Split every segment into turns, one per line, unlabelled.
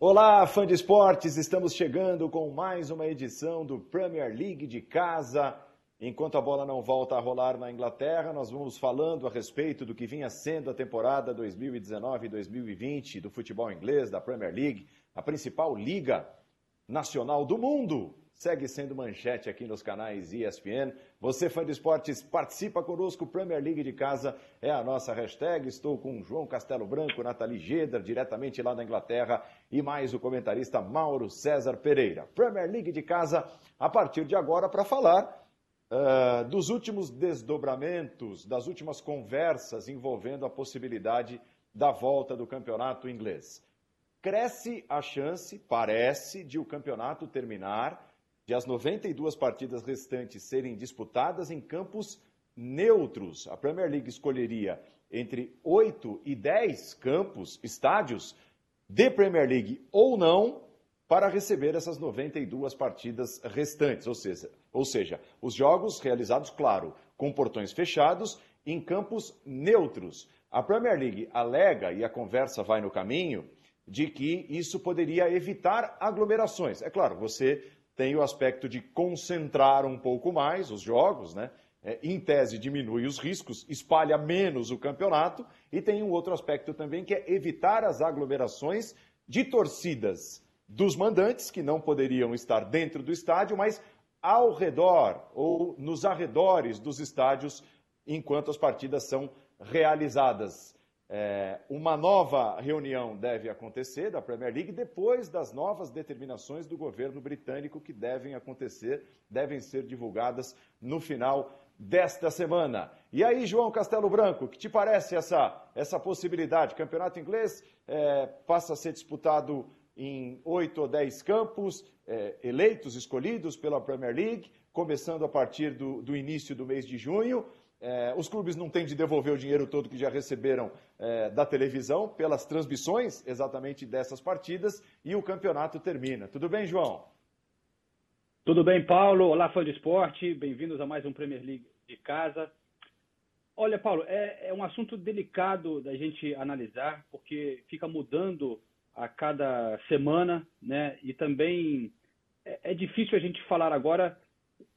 Olá, fã de esportes! Estamos chegando com mais uma edição do Premier League de casa. Enquanto a bola não volta a rolar na Inglaterra, nós vamos falando a respeito do que vinha sendo a temporada 2019-2020 do futebol inglês, da Premier League, a principal liga nacional do mundo segue sendo manchete aqui nos canais ESPN. Você, fã de esportes, participa conosco. Premier League de casa é a nossa hashtag. Estou com João Castelo Branco, Nathalie Geder, diretamente lá da Inglaterra, e mais o comentarista Mauro César Pereira. Premier League de casa, a partir de agora, para falar uh, dos últimos desdobramentos, das últimas conversas envolvendo a possibilidade da volta do campeonato inglês. Cresce a chance, parece, de o campeonato terminar de as 92 partidas restantes serem disputadas em campos neutros. A Premier League escolheria entre 8 e 10 campos, estádios de Premier League ou não, para receber essas 92 partidas restantes. Ou seja, ou seja, os jogos realizados, claro, com portões fechados, em campos neutros. A Premier League alega, e a conversa vai no caminho, de que isso poderia evitar aglomerações. É claro, você tem o aspecto de concentrar um pouco mais os jogos, né? É, em tese diminui os riscos, espalha menos o campeonato, e tem um outro aspecto também que é evitar as aglomerações de torcidas dos mandantes, que não poderiam estar dentro do estádio, mas ao redor ou nos arredores dos estádios enquanto as partidas são realizadas. É, uma nova reunião deve acontecer da Premier League depois das novas determinações do governo britânico que devem acontecer, devem ser divulgadas no final desta semana. E aí, João Castelo Branco, que te parece essa, essa possibilidade? Campeonato inglês é, passa a ser disputado em oito ou dez campos, é, eleitos, escolhidos pela Premier League, começando a partir do, do início do mês de junho. É, os clubes não têm de devolver o dinheiro todo que já receberam é, da televisão pelas transmissões exatamente dessas partidas e o campeonato termina. Tudo bem, João?
Tudo bem, Paulo. Olá, fã de esporte. Bem-vindos a mais um Premier League de casa. Olha, Paulo, é, é um assunto delicado da gente analisar, porque fica mudando a cada semana, né? E também é, é difícil a gente falar agora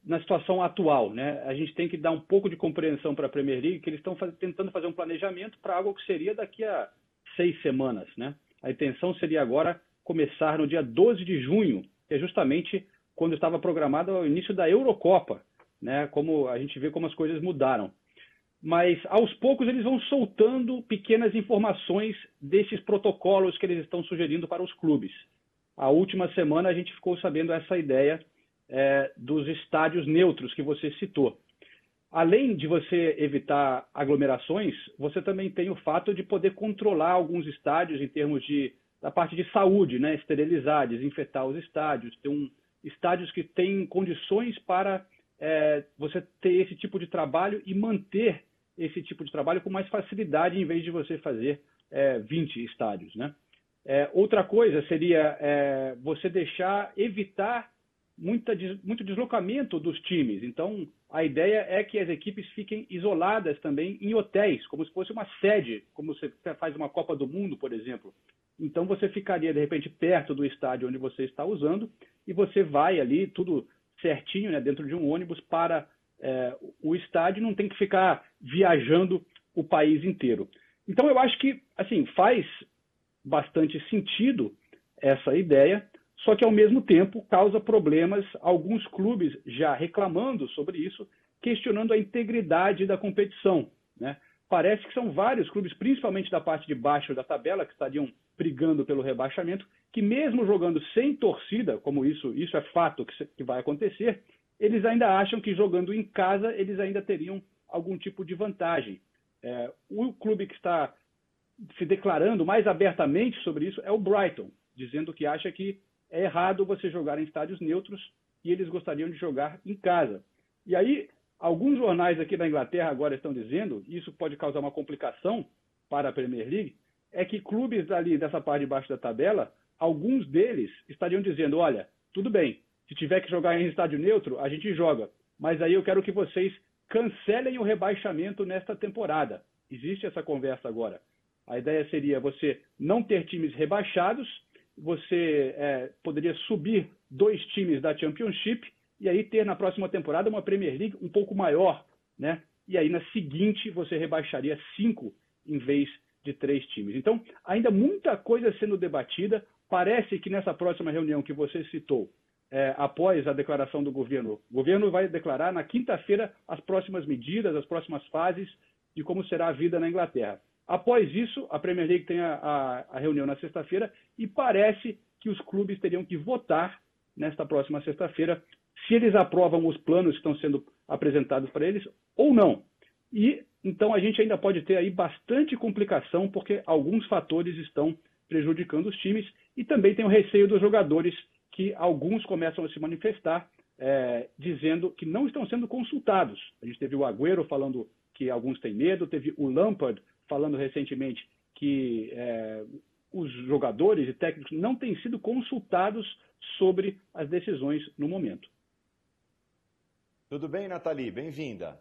na situação atual, né? A gente tem que dar um pouco de compreensão para a Premier League que eles estão faz... tentando fazer um planejamento para algo que seria daqui a seis semanas, né? A intenção seria agora começar no dia 12 de junho, que é justamente quando estava programado o início da Eurocopa, né? Como a gente vê como as coisas mudaram. Mas aos poucos eles vão soltando pequenas informações desses protocolos que eles estão sugerindo para os clubes. A última semana a gente ficou sabendo essa ideia é, dos estádios neutros que você citou. Além de você evitar aglomerações, você também tem o fato de poder controlar alguns estádios em termos de da parte de saúde, né? esterilizar, desinfetar os estádios, ter um, estádios que têm condições para é, você ter esse tipo de trabalho e manter esse tipo de trabalho com mais facilidade em vez de você fazer é, 20 estádios. Né? É, outra coisa seria é, você deixar, evitar muita, muito deslocamento dos times. Então, a ideia é que as equipes fiquem isoladas também em hotéis, como se fosse uma sede, como você faz uma Copa do Mundo, por exemplo. Então, você ficaria, de repente, perto do estádio onde você está usando e você vai ali, tudo certinho, né, dentro de um ônibus para é, o estádio, não tem que ficar viajando o país inteiro. Então, eu acho que, assim, faz bastante sentido essa ideia, só que ao mesmo tempo causa problemas, alguns clubes já reclamando sobre isso, questionando a integridade da competição. Né? Parece que são vários clubes, principalmente da parte de baixo da tabela, que estariam brigando pelo rebaixamento, que mesmo jogando sem torcida, como isso, isso é fato que, que vai acontecer, eles ainda acham que jogando em casa eles ainda teriam algum tipo de vantagem. É, o clube que está se declarando mais abertamente sobre isso é o Brighton, dizendo que acha que é errado você jogar em estádios neutros e eles gostariam de jogar em casa. E aí, alguns jornais aqui da Inglaterra agora estão dizendo, e isso pode causar uma complicação para a Premier League, é que clubes ali dessa parte de baixo da tabela, alguns deles estariam dizendo: olha, tudo bem, se tiver que jogar em estádio neutro, a gente joga, mas aí eu quero que vocês cancelem o rebaixamento nesta temporada. Existe essa conversa agora. A ideia seria você não ter times rebaixados você é, poderia subir dois times da Championship e aí ter na próxima temporada uma Premier League um pouco maior, né? E aí na seguinte você rebaixaria cinco em vez de três times. Então, ainda muita coisa sendo debatida. Parece que nessa próxima reunião que você citou, é, após a declaração do governo, o governo vai declarar na quinta-feira as próximas medidas, as próximas fases de como será a vida na Inglaterra. Após isso, a Premier League tem a, a, a reunião na sexta-feira e parece que os clubes teriam que votar nesta próxima sexta-feira se eles aprovam os planos que estão sendo apresentados para eles ou não. E então a gente ainda pode ter aí bastante complicação porque alguns fatores estão prejudicando os times e também tem o receio dos jogadores que alguns começam a se manifestar é, dizendo que não estão sendo consultados. A gente teve o Agüero falando que alguns têm medo, teve o Lampard falando recentemente que é, os jogadores e técnicos não têm sido consultados sobre as decisões no momento.
Tudo bem, Nathalie? Bem-vinda.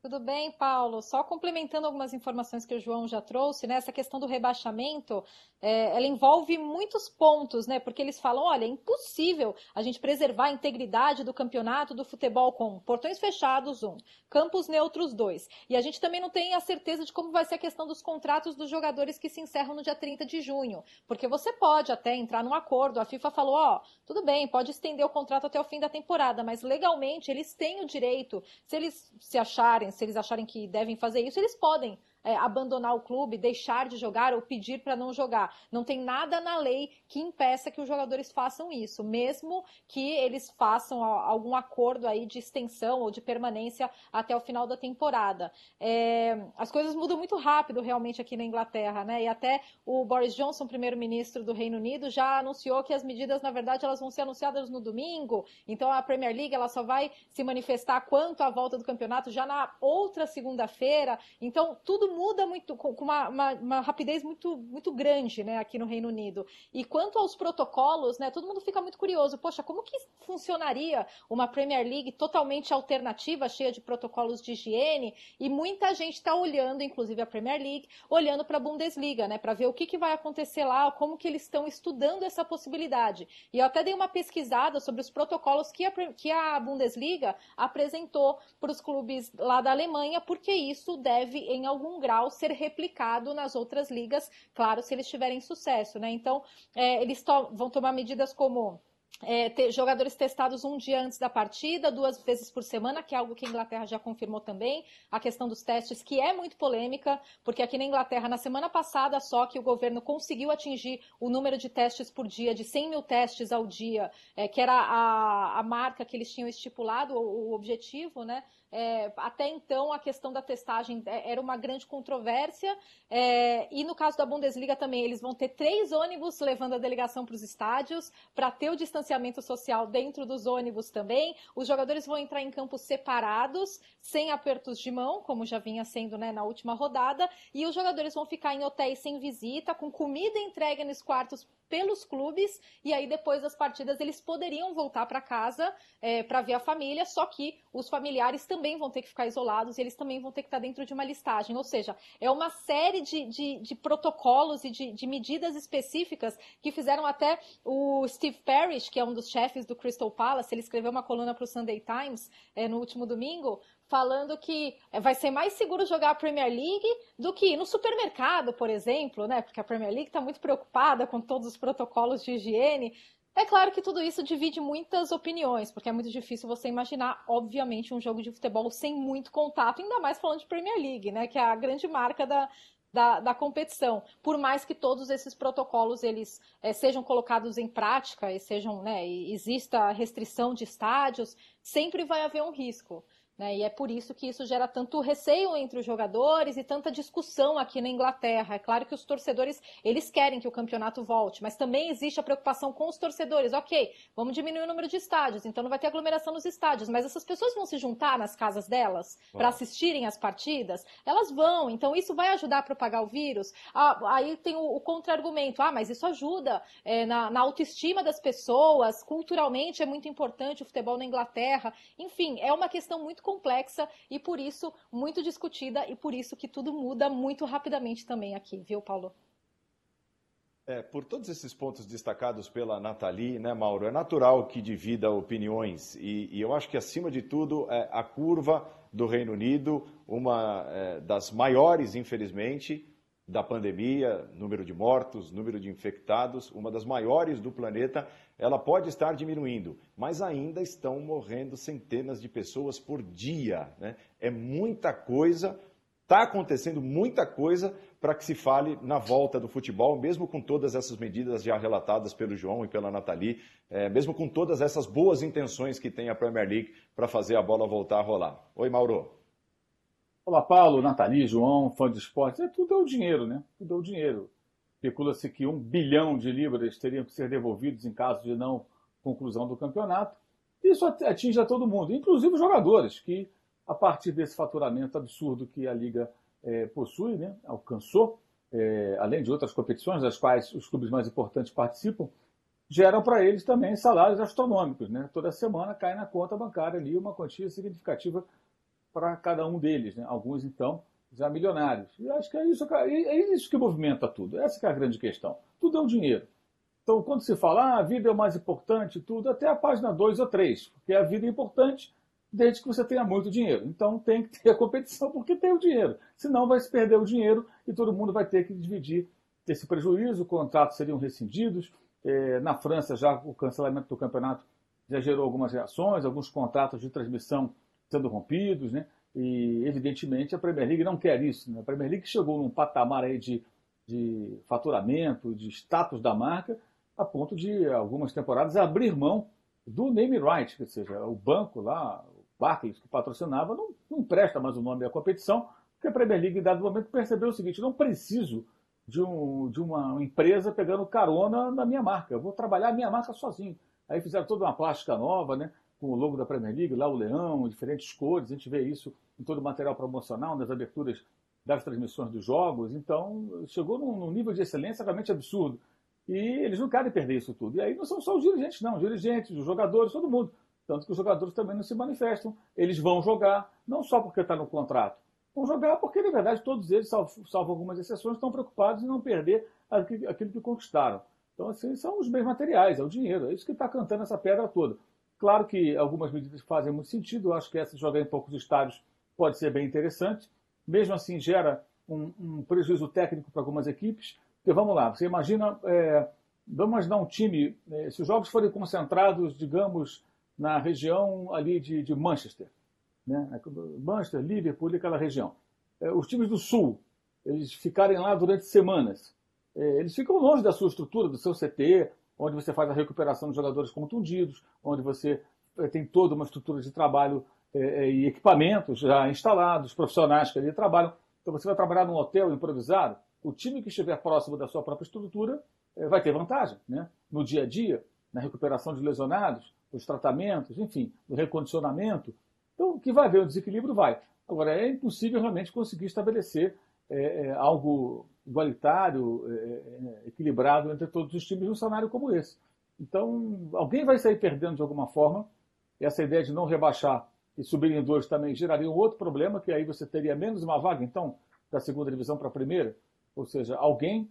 Tudo bem, Paulo? Só complementando algumas informações que o João já trouxe, né? Essa questão do rebaixamento, é, ela envolve muitos pontos, né? Porque eles falam, olha, é impossível a gente preservar a integridade do campeonato do futebol com portões fechados, um, campos neutros, dois. E a gente também não tem a certeza de como vai ser a questão dos contratos dos jogadores que se encerram no dia 30 de junho. Porque você pode até entrar num acordo, a FIFA falou, ó, tudo bem, pode estender o contrato até o fim da temporada, mas legalmente eles têm o direito, se eles se acharem se eles acharem que devem fazer isso, eles podem é, abandonar o clube, deixar de jogar ou pedir para não jogar. Não tem nada na lei que impeça que os jogadores façam isso, mesmo que eles façam algum acordo aí de extensão ou de permanência até o final da temporada. É, as coisas mudam muito rápido realmente aqui na Inglaterra, né? E até o Boris Johnson, primeiro-ministro do Reino Unido, já anunciou que as medidas, na verdade, elas vão ser anunciadas no domingo. Então a Premier League ela só vai se manifestar quanto à volta do campeonato já na outra segunda-feira. Então tudo muda muito, com uma, uma, uma, rapidez muito, muito grande, né, aqui no Reino Unido. E quanto aos protocolos, né, todo mundo fica muito curioso. Poxa, como que funcionaria uma Premier League totalmente alternativa, cheia de protocolos de higiene? E muita gente está olhando, inclusive a Premier League, olhando para a Bundesliga, né, para ver o que, que vai acontecer lá, como que eles estão estudando essa possibilidade. E eu até dei uma pesquisada sobre os protocolos que a, que a Bundesliga apresentou para os clubes lá da Alemanha, porque isso deve, em algum grau, ser replicado nas outras ligas, claro, se eles tiverem sucesso, né? Então, é, eles to vão tomar medidas como é, ter jogadores testados um dia antes da partida, duas vezes por semana, que é algo que a Inglaterra já confirmou também. A questão dos testes, que é muito polêmica, porque aqui na Inglaterra, na semana passada só que o governo conseguiu atingir o número de testes por dia, de 100 mil testes ao dia, é, que era a, a marca que eles tinham estipulado, o, o objetivo, né? É, até então, a questão da testagem é, era uma grande controvérsia. É, e no caso da Bundesliga também, eles vão ter três ônibus levando a delegação para os estádios, para ter o distanciamento social dentro dos ônibus também. Os jogadores vão entrar em campos separados, sem apertos de mão, como já vinha sendo né, na última rodada. E os jogadores vão ficar em hotéis sem visita, com comida entregue nos quartos pelos clubes. E aí, depois das partidas, eles poderiam voltar para casa é, para ver a família, só que os familiares também vão ter que ficar isolados e eles também vão ter que estar dentro de uma listagem. Ou seja, é uma série de, de, de protocolos e de, de, medidas específicas que fizeram até o Steve Parrish, que é um dos chefes do Crystal Palace, ele escreveu uma coluna para o Sunday Times é, no último domingo, falando que é, vai ser mais seguro jogar a Premier League do que ir no supermercado, por exemplo, né? Porque a Premier League está muito preocupada com todos os protocolos de higiene. É claro que tudo isso divide muitas opiniões, porque é muito difícil você imaginar, obviamente, um jogo de futebol sem muito contato, ainda mais falando de Premier League, né? Que é a grande marca da, da, da, competição. Por mais que todos esses protocolos eles é, sejam colocados em prática e sejam, né, exista restrição de estádios, sempre vai haver um risco. Né? E é por isso que isso gera tanto receio entre os jogadores e tanta discussão aqui na Inglaterra. É claro que os torcedores eles querem que o campeonato volte, mas também existe a preocupação com os torcedores. Ok, vamos diminuir o número de estádios, então não vai ter aglomeração nos estádios, mas essas pessoas vão se juntar nas casas delas para assistirem as partidas? Elas vão, então isso vai ajudar a propagar o vírus. Ah, aí tem o, o contra-argumento: ah, mas isso ajuda é, na, na autoestima das pessoas, culturalmente é muito importante o futebol na Inglaterra. Enfim, é uma questão muito complexa e por isso muito discutida e por isso que tudo muda muito rapidamente também aqui, viu, Paulo?
É, por todos esses pontos destacados pela Nathalie, né, Mauro, é natural que divida opiniões e, e eu acho que, acima de tudo, é, a curva do Reino Unido, uma é, das maiores, infelizmente, da pandemia, número de mortos, número de infectados, uma das maiores do planeta, ela pode estar diminuindo, mas ainda estão morrendo centenas de pessoas por dia. Né? É muita coisa, está acontecendo muita coisa para que se fale na volta do futebol, mesmo com todas essas medidas já relatadas pelo João e pela Nathalie, é, mesmo com todas essas boas intenções que tem a Premier League para fazer a bola voltar a rolar. Oi, Mauro.
Olá, Paulo, Nathalie, João, fã de esportes. É, tudo é o dinheiro, né? Tudo é o dinheiro. Especula-se que um bilhão de libras teriam que ser devolvidos em caso de não conclusão do campeonato. Isso atinge a todo mundo, inclusive os jogadores, que a partir desse faturamento absurdo que a Liga é, possui, né, alcançou, é, além de outras competições das quais os clubes mais importantes participam, geram para eles também salários astronômicos. Né? Toda semana cai na conta bancária ali uma quantia significativa para cada um deles. Né? Alguns, então, já milionários. E acho que é isso, é isso que movimenta tudo. Essa é a grande questão. Tudo é o dinheiro. Então, quando se fala ah, a vida é o mais importante, tudo, até a página 2 ou 3, porque a vida é importante desde que você tenha muito dinheiro. Então, tem que ter a competição porque tem o dinheiro. Senão, vai se perder o dinheiro e todo mundo vai ter que dividir esse prejuízo, contratos seriam rescindidos. É, na França, já o cancelamento do campeonato já gerou algumas reações, alguns contratos de transmissão sendo rompidos, né? E, evidentemente, a Premier League não quer isso. Né? A Premier League chegou num patamar aí de, de faturamento, de status da marca, a ponto de, algumas temporadas, abrir mão do name right, ou seja, o banco lá, o Barclays, que patrocinava, não, não presta mais o nome da competição, porque a Premier League, em dado momento, percebeu o seguinte, não preciso de, um, de uma empresa pegando carona na minha marca, eu vou trabalhar a minha marca sozinho. Aí fizeram toda uma plástica nova, né? Com o logo da Premier League, lá o leão, diferentes cores, a gente vê isso em todo o material promocional, nas aberturas das transmissões dos jogos, então chegou num, num nível de excelência realmente absurdo. E eles não querem perder isso tudo. E aí não são só os dirigentes, não, os dirigentes, os jogadores, todo mundo. Tanto que os jogadores também não se manifestam. Eles vão jogar, não só porque está no contrato, vão jogar porque, na verdade, todos eles, salvo, salvo algumas exceções, estão preocupados em não perder aquilo, que conquistaram. Então, assim, são os bens materiais, é o dinheiro, é isso que está cantando essa pedra toda. Claro que algumas medidas fazem muito sentido, eu acho que essa jogar em poucos estádios pode ser bem interessante. Mesmo assim, gera um, um prejuízo técnico para algumas equipes. Porque vamos lá, você imagina, é, vamos imaginar um time, é, se os jogos forem concentrados, digamos, na região ali de, de Manchester, né? Manchester, Liverpool, aquela região. É, os times do Sul, eles ficarem lá durante semanas. É, eles ficam longe da sua estrutura, do seu CT, onde você faz a recuperação de jogadores contundidos, onde você eh, tem toda uma estrutura de trabalho é, e equipamentos já instalados, profissionais que ali trabalham. Então você vai trabalhar num hotel improvisado, o time que estiver próximo da sua própria estrutura vai ter vantagem né? no dia a dia, na recuperação de lesionados, nos tratamentos, enfim, no recondicionamento. Então, que vai haver o desequilíbrio vai. Agora, é impossível realmente conseguir estabelecer é, algo igualitário, é, é, equilibrado entre todos os times num cenário como esse. Então, alguém vai sair perdendo de alguma forma. Essa ideia de não rebaixar e subir em dois também geraria um outro problema, que aí você teria menos uma vaga, então, da segunda divisão para a primeira. Ou seja, alguém,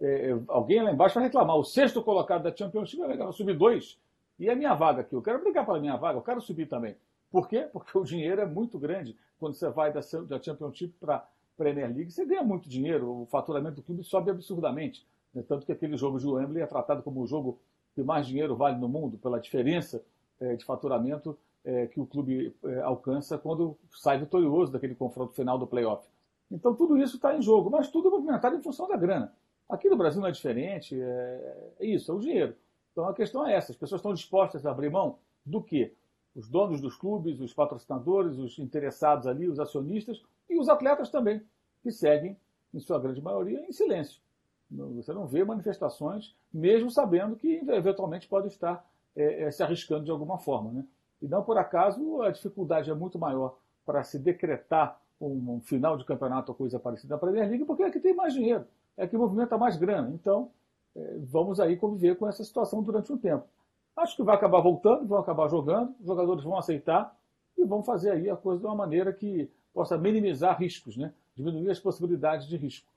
é, é, alguém lá embaixo vai reclamar. O sexto colocado da Championship vai subir dois. E a minha vaga aqui, eu quero brigar pela minha vaga, eu quero subir também. Por quê? Porque o dinheiro é muito grande quando você vai da, da Championship para Premier League, você ganha muito dinheiro, o faturamento do clube sobe absurdamente. Né? Tanto que aquele jogo de Wembley é tratado como o jogo que mais dinheiro vale no mundo, pela diferença é, de faturamento é, que o clube é, alcança quando sai vitorioso daquele confronto final do playoff. Então tudo isso está em jogo, mas tudo é movimentado em função da grana. Aqui no Brasil não é diferente, é, é isso, é o dinheiro. Então a questão é essa: as pessoas estão dispostas a abrir mão do quê? Os donos dos clubes, os patrocinadores, os interessados ali, os acionistas e os atletas também que seguem, em sua grande maioria, em silêncio. Você não vê manifestações, mesmo sabendo que eventualmente pode estar é, é, se arriscando de alguma forma. Né? E não por acaso a dificuldade é muito maior para se decretar um, um, final de campeonato ou coisa parecida na Premier League, porque é que tem mais dinheiro, é que movimenta mais grana. Então, é, vamos aí conviver com essa situação durante um tempo. Acho que vai acabar voltando, vão acabar jogando, os jogadores vão aceitar e vão fazer aí a coisa de uma maneira que possa minimizar riscos, né? diminuir as possibilidades de risco.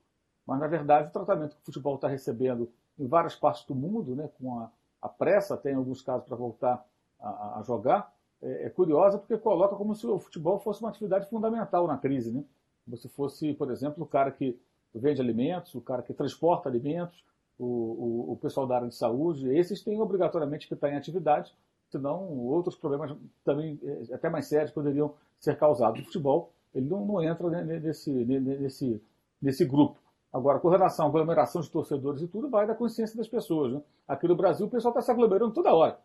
Mas, na verdade, o tratamento que o futebol está recebendo em várias partes do mundo, né, com a, a pressa, até em alguns casos, para voltar a, a jogar, é, é, curiosa porque coloca como se o futebol fosse uma atividade fundamental na crise. Né? Como se fosse, por exemplo, o cara que vende alimentos, o cara que transporta alimentos, o, o, o pessoal da área de saúde, esses têm obrigatoriamente que estar em atividade, senão outros problemas também, é, até mais sérios, poderiam ser causados. O futebol ele não, não entra nesse, nesse, nesse grupo. Agora, com relação à aglomeração de torcedores e tudo, vai da consciência das pessoas. Né? Aqui no Brasil, o pessoal está se aglomerando toda hora.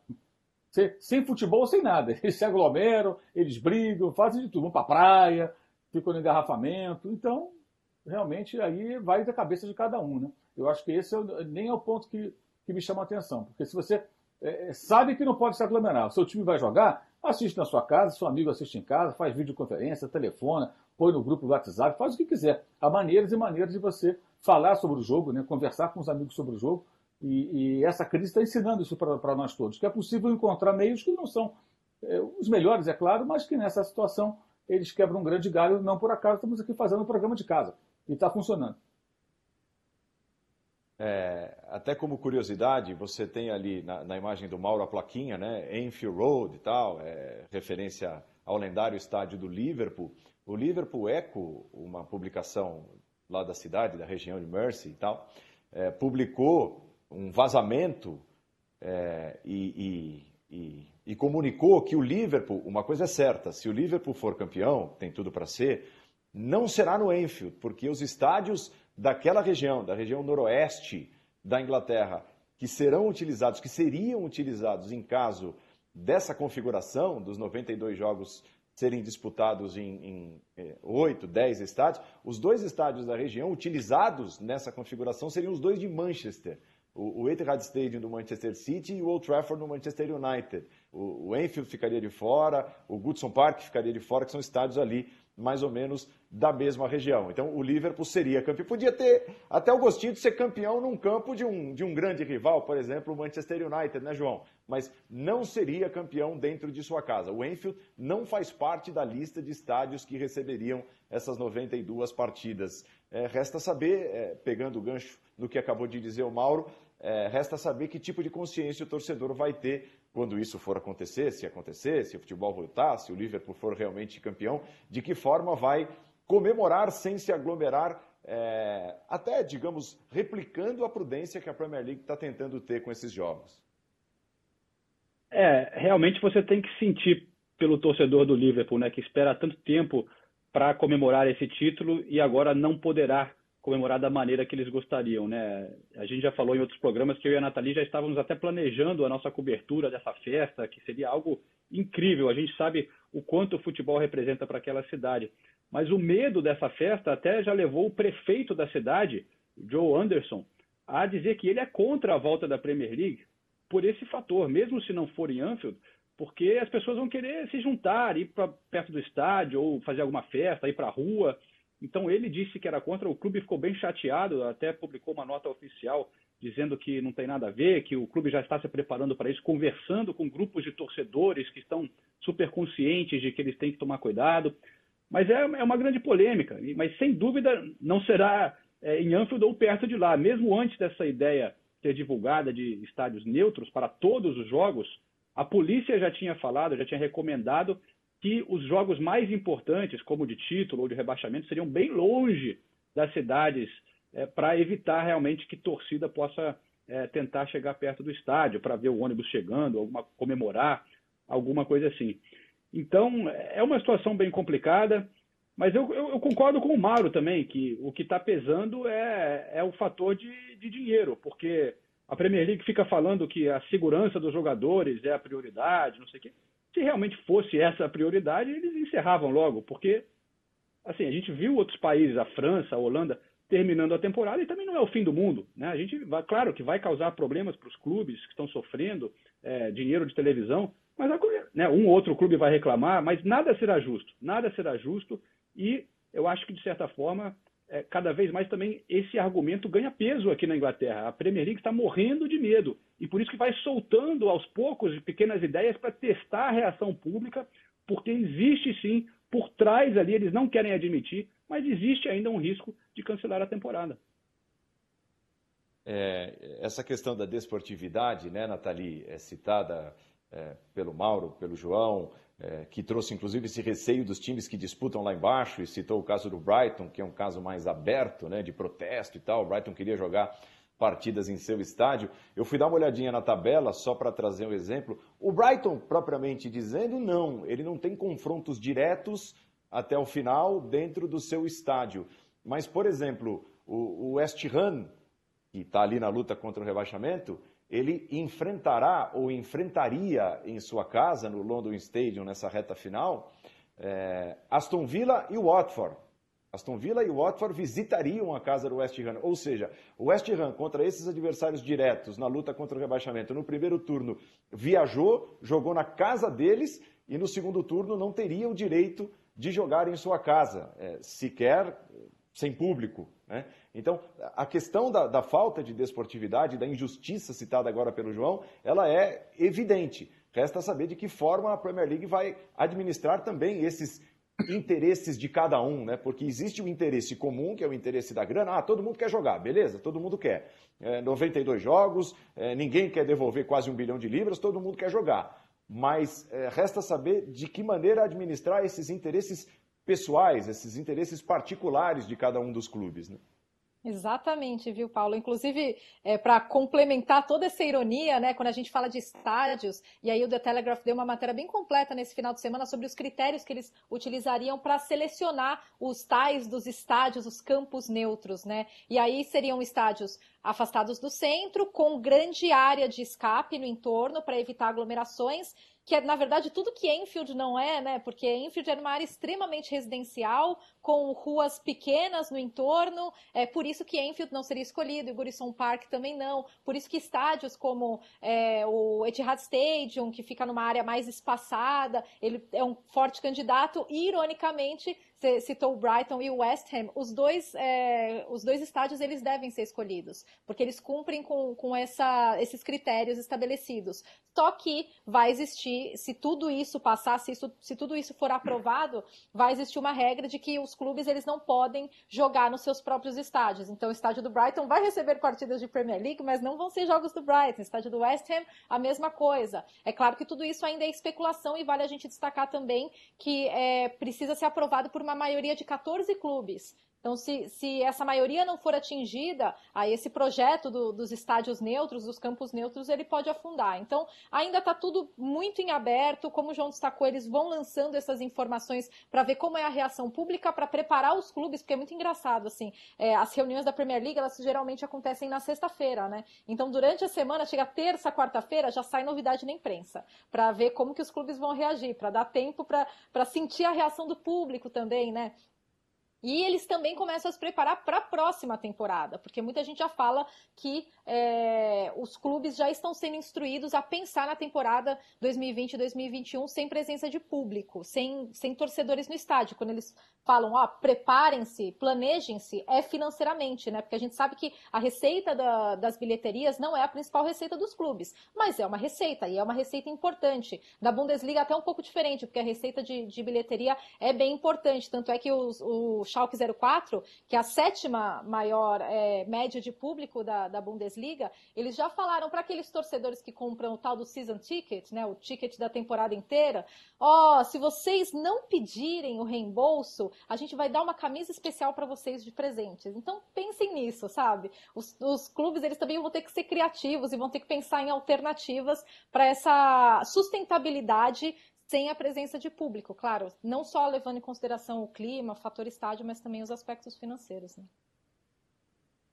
Sem futebol, sem nada. Eles se aglomeram, eles brigam, fazem de tudo. Vão para a praia, ficam no engarrafamento. Então, realmente, aí vai da cabeça de cada um. Né? Eu acho que esse é, nem é o ponto que, que me chama a atenção. Porque se você é, é, sabe que não pode se aglomerar, o seu time vai jogar, assiste na sua casa, seu amigo assiste em casa, faz videoconferência, telefona, põe no grupo do WhatsApp, faz o que quiser. Há maneiras e maneiras de você falar sobre o jogo, né? conversar com os amigos sobre o jogo. E, e essa crise está ensinando isso para nós todos, que é possível encontrar meios que não são é, os melhores, é claro, mas que nessa situação eles quebram um grande galho. Não por acaso estamos aqui fazendo um programa de casa e está funcionando.
É, até como curiosidade, você tem ali na, na, imagem do Mauro a plaquinha, né? Enfield Road e tal, é, referência ao lendário estádio do Liverpool. O Liverpool Echo, uma publicação lá da cidade, da região de Mersey e tal, é, publicou um vazamento é, e, e, e, e comunicou que o Liverpool, uma coisa é certa, se o Liverpool for campeão, tem tudo para ser, não será no Enfield, porque os estádios daquela região, da região noroeste da Inglaterra, que serão utilizados, que seriam utilizados em caso dessa configuração dos 92 jogos serem disputados em, em 8, 10 estádios, os dois estádios da região utilizados nessa configuração seriam os dois de Manchester. O, o Etihad Stadium do Manchester City e o Old Trafford do Manchester United. O, o Enfield ficaria de fora, o Goodson Park ficaria de fora, que são estádios ali mais ou menos da mesma região. Então o Liverpool seria campeão. Podia ter até o gostinho de ser campeão num campo de um, de um grande rival, por exemplo, o Manchester United, né, João? Mas não seria campeão dentro de sua casa. O Enfield não faz parte da lista de estádios que receberiam essas 92 partidas. É, resta saber, é, pegando o gancho no que acabou de dizer o Mauro, é, resta saber que tipo de consciência o torcedor vai ter quando isso for acontecer, se acontecer, se o futebol voltar, se o Liverpool for realmente campeão, de que forma vai comemorar sem se aglomerar, é, até, digamos, replicando a prudência que a Premier League está tentando ter com esses jogos.
É, realmente você tem que sentir pelo torcedor do Liverpool, né, que espera tanto tempo para comemorar esse título e agora não poderá comemorar da maneira que eles gostariam, né? A gente já falou em outros programas que eu e a Nathalie já estávamos até planejando a nossa cobertura dessa festa, que seria algo incrível. A gente sabe o quanto o futebol representa para aquela cidade. Mas o medo dessa festa até já levou o prefeito da cidade, Joe Anderson, a dizer que ele é contra a volta da Premier League por esse fator, mesmo se não for em Anfield, porque as pessoas vão querer se juntar, ir para perto do estádio ou fazer alguma festa, ir para a rua. Então ele disse que era contra, o clube ficou bem chateado, até publicou uma nota oficial dizendo que não tem nada a ver, que o clube já está se preparando para isso, conversando com grupos de torcedores que estão super conscientes de que eles têm que tomar cuidado. Mas é, é uma grande polêmica, mas sem dúvida não será é, em Anfield ou perto de lá. Mesmo antes dessa ideia ser divulgada de estádios neutros para todos os jogos, a polícia já tinha falado, já tinha recomendado que os jogos mais importantes, como de título ou de rebaixamento, seriam bem longe das cidades é, para evitar realmente que torcida possa é, tentar chegar perto do estádio para ver o ônibus chegando, alguma comemorar, alguma coisa assim. Então é uma situação bem complicada, mas eu, eu, eu concordo com o Mauro também que o que está pesando é, é o fator de, de dinheiro, porque a Premier League fica falando que a segurança dos jogadores é a prioridade, não sei o quê. Se realmente fosse essa a prioridade, eles encerravam logo, porque assim, a gente viu outros países, a França, a Holanda, terminando a temporada e também não é o fim do mundo. Né? A gente vai, claro que vai causar problemas para os clubes que estão sofrendo é, dinheiro de televisão, mas né, um ou outro clube vai reclamar, mas nada será justo, nada será justo e eu acho que de certa forma é, cada vez mais também esse argumento ganha peso aqui na Inglaterra. A Premier League está morrendo de medo e por isso que vai soltando aos poucos pequenas ideias para testar a reação pública, porque existe sim por trás ali, eles não querem admitir, mas existe ainda um risco de cancelar a temporada.
é, essa questão da desportividade, né, Nathalie, é citada é, pelo Mauro, pelo João, é, que trouxe inclusive esse receio dos times que disputam lá embaixo, e citou o caso do Brighton, que é um caso mais aberto, né, de protesto e tal. O Brighton queria jogar partidas em seu estádio. Eu fui dar uma olhadinha na tabela, só para trazer um exemplo. O Brighton, propriamente dizendo, não, ele não tem confrontos diretos até o final dentro do seu estádio. Mas, por exemplo, o, West Ham, que está ali na luta contra o rebaixamento, ele enfrentará ou enfrentaria em sua casa, no London Stadium, nessa reta final, é, Aston Villa e Watford. Aston Villa e Watford visitariam a casa do West Ham. Ou seja, o West Ham contra esses adversários diretos na luta contra o rebaixamento no primeiro turno viajou, jogou na casa deles e no segundo turno não teria o direito de jogar em sua casa, é, sequer sem público. Né? Então, a questão da, da falta de desportividade, da injustiça citada agora pelo João, ela é evidente. Resta saber de que forma a Premier League vai administrar também esses interesses de cada um, né? Porque existe o interesse comum, que é o interesse da grana. Ah, todo mundo quer jogar, beleza, todo mundo quer. É, 92 jogos, é, ninguém quer devolver quase um bilhão de libras, todo mundo quer jogar. Mas é, resta saber de que maneira administrar esses interesses pessoais, esses interesses particulares de cada um dos clubes. Né?
Exatamente, viu, Paulo? Inclusive, é, para complementar toda essa ironia, né, quando a gente fala de estádios, e aí o The Telegraph deu uma matéria bem completa nesse final de semana sobre os critérios que eles utilizariam para selecionar os tais dos estádios, os campos neutros, né? E aí seriam estádios afastados do centro, com grande área de escape no entorno para evitar aglomerações que é, na verdade, tudo que Enfield não é, né? Porque Enfield era uma área extremamente residencial, com ruas pequenas no entorno, é por isso que Enfield não seria escolhido, e Goodison Park também não, por isso que estádios como é, o Etihad Stadium, que fica numa área mais espaçada, ele é um forte candidato, e, ironicamente, você citou o Brighton e o West Ham, os dois, é, os dois estádios eles devem ser escolhidos, porque eles cumprem com, com essa, esses critérios estabelecidos. Só que vai existir, se tudo isso passar, se, isso, se tudo isso for aprovado, vai existir uma regra de que os clubes eles não podem jogar nos seus próprios estádios. Então, o estádio do Brighton vai receber partidas de Premier League, mas não vão ser jogos do Brighton. O estádio do West Ham, a mesma coisa. É claro que tudo isso ainda é especulação e vale a gente destacar também que é, precisa ser aprovado por uma maioria de 14 clubes. Então, se, se essa maioria não for atingida, aí esse projeto do, dos estádios neutros, dos campos neutros, ele pode afundar. Então, ainda está tudo muito em aberto. Como o João destacou, eles vão lançando essas informações para ver como é a reação pública, para preparar os clubes, porque é muito engraçado, assim. É, as reuniões da Premier League, elas geralmente acontecem na sexta-feira, né? Então, durante a semana, chega terça, quarta-feira, já sai novidade na imprensa, para ver como que os clubes vão reagir, para dar tempo para sentir a reação do público também, né? E eles também começam a se preparar para a próxima temporada, porque muita gente já fala que é, os clubes já estão sendo instruídos a pensar na temporada 2020-2021 sem presença de público, sem, sem torcedores no estádio. Quando eles falam, ó, preparem-se, planejem-se, é financeiramente, né? Porque a gente sabe que a receita da, das bilheterias não é a principal receita dos clubes, mas é uma receita, e é uma receita importante. Da Bundesliga até um pouco diferente, porque a receita de, de bilheteria é bem importante, tanto é que os, o Schalke 04, que é a sétima maior é, média de público da, da Bundesliga, eles já falaram para aqueles torcedores que compram o tal do season ticket, né, o ticket da temporada inteira, ó, oh, se vocês não pedirem o reembolso, a gente vai dar uma camisa especial para vocês de presentes. Então pensem nisso, sabe? Os, os clubes eles também vão ter que ser criativos e vão ter que pensar em alternativas para essa sustentabilidade sem a presença de público, claro, não só levando em consideração o clima, o fator estádio, mas também os aspectos financeiros. Né?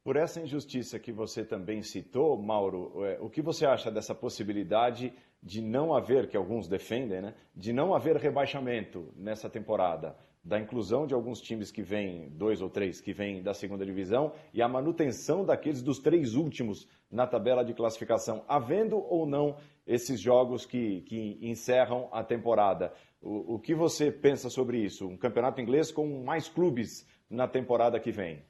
Por essa injustiça que você também citou, Mauro, é, o que você acha dessa possibilidade de não haver, que alguns defendem, né, de não haver rebaixamento nessa temporada? da inclusão de alguns times que vêm, dois ou três, que vêm da segunda divisão, e a manutenção daqueles dos três últimos na tabela de classificação, havendo ou não esses jogos que, que encerram a temporada. O, o que você pensa sobre isso? Um campeonato inglês com mais clubes na temporada que vem?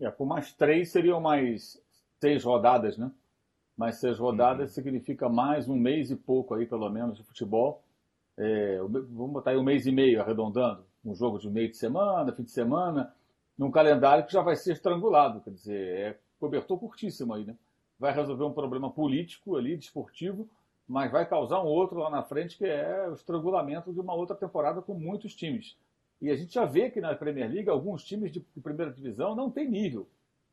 É, com mais três seriam mais seis rodadas, né? Mais seis rodadas uhum. significa mais um mês e pouco aí, pelo menos, de futebol é, vamos botar aí um mês e meio arredondando, um jogo de meio de semana, fim de semana, num calendário que já vai ser estrangulado. Quer dizer, é cobertor curtíssimo aí, né? Vai resolver um problema político ali, desportivo, mas vai causar um outro lá na frente, que é o estrangulamento de uma outra temporada com muitos times. E a gente já vê que na Premier League alguns times de primeira divisão não têm nível,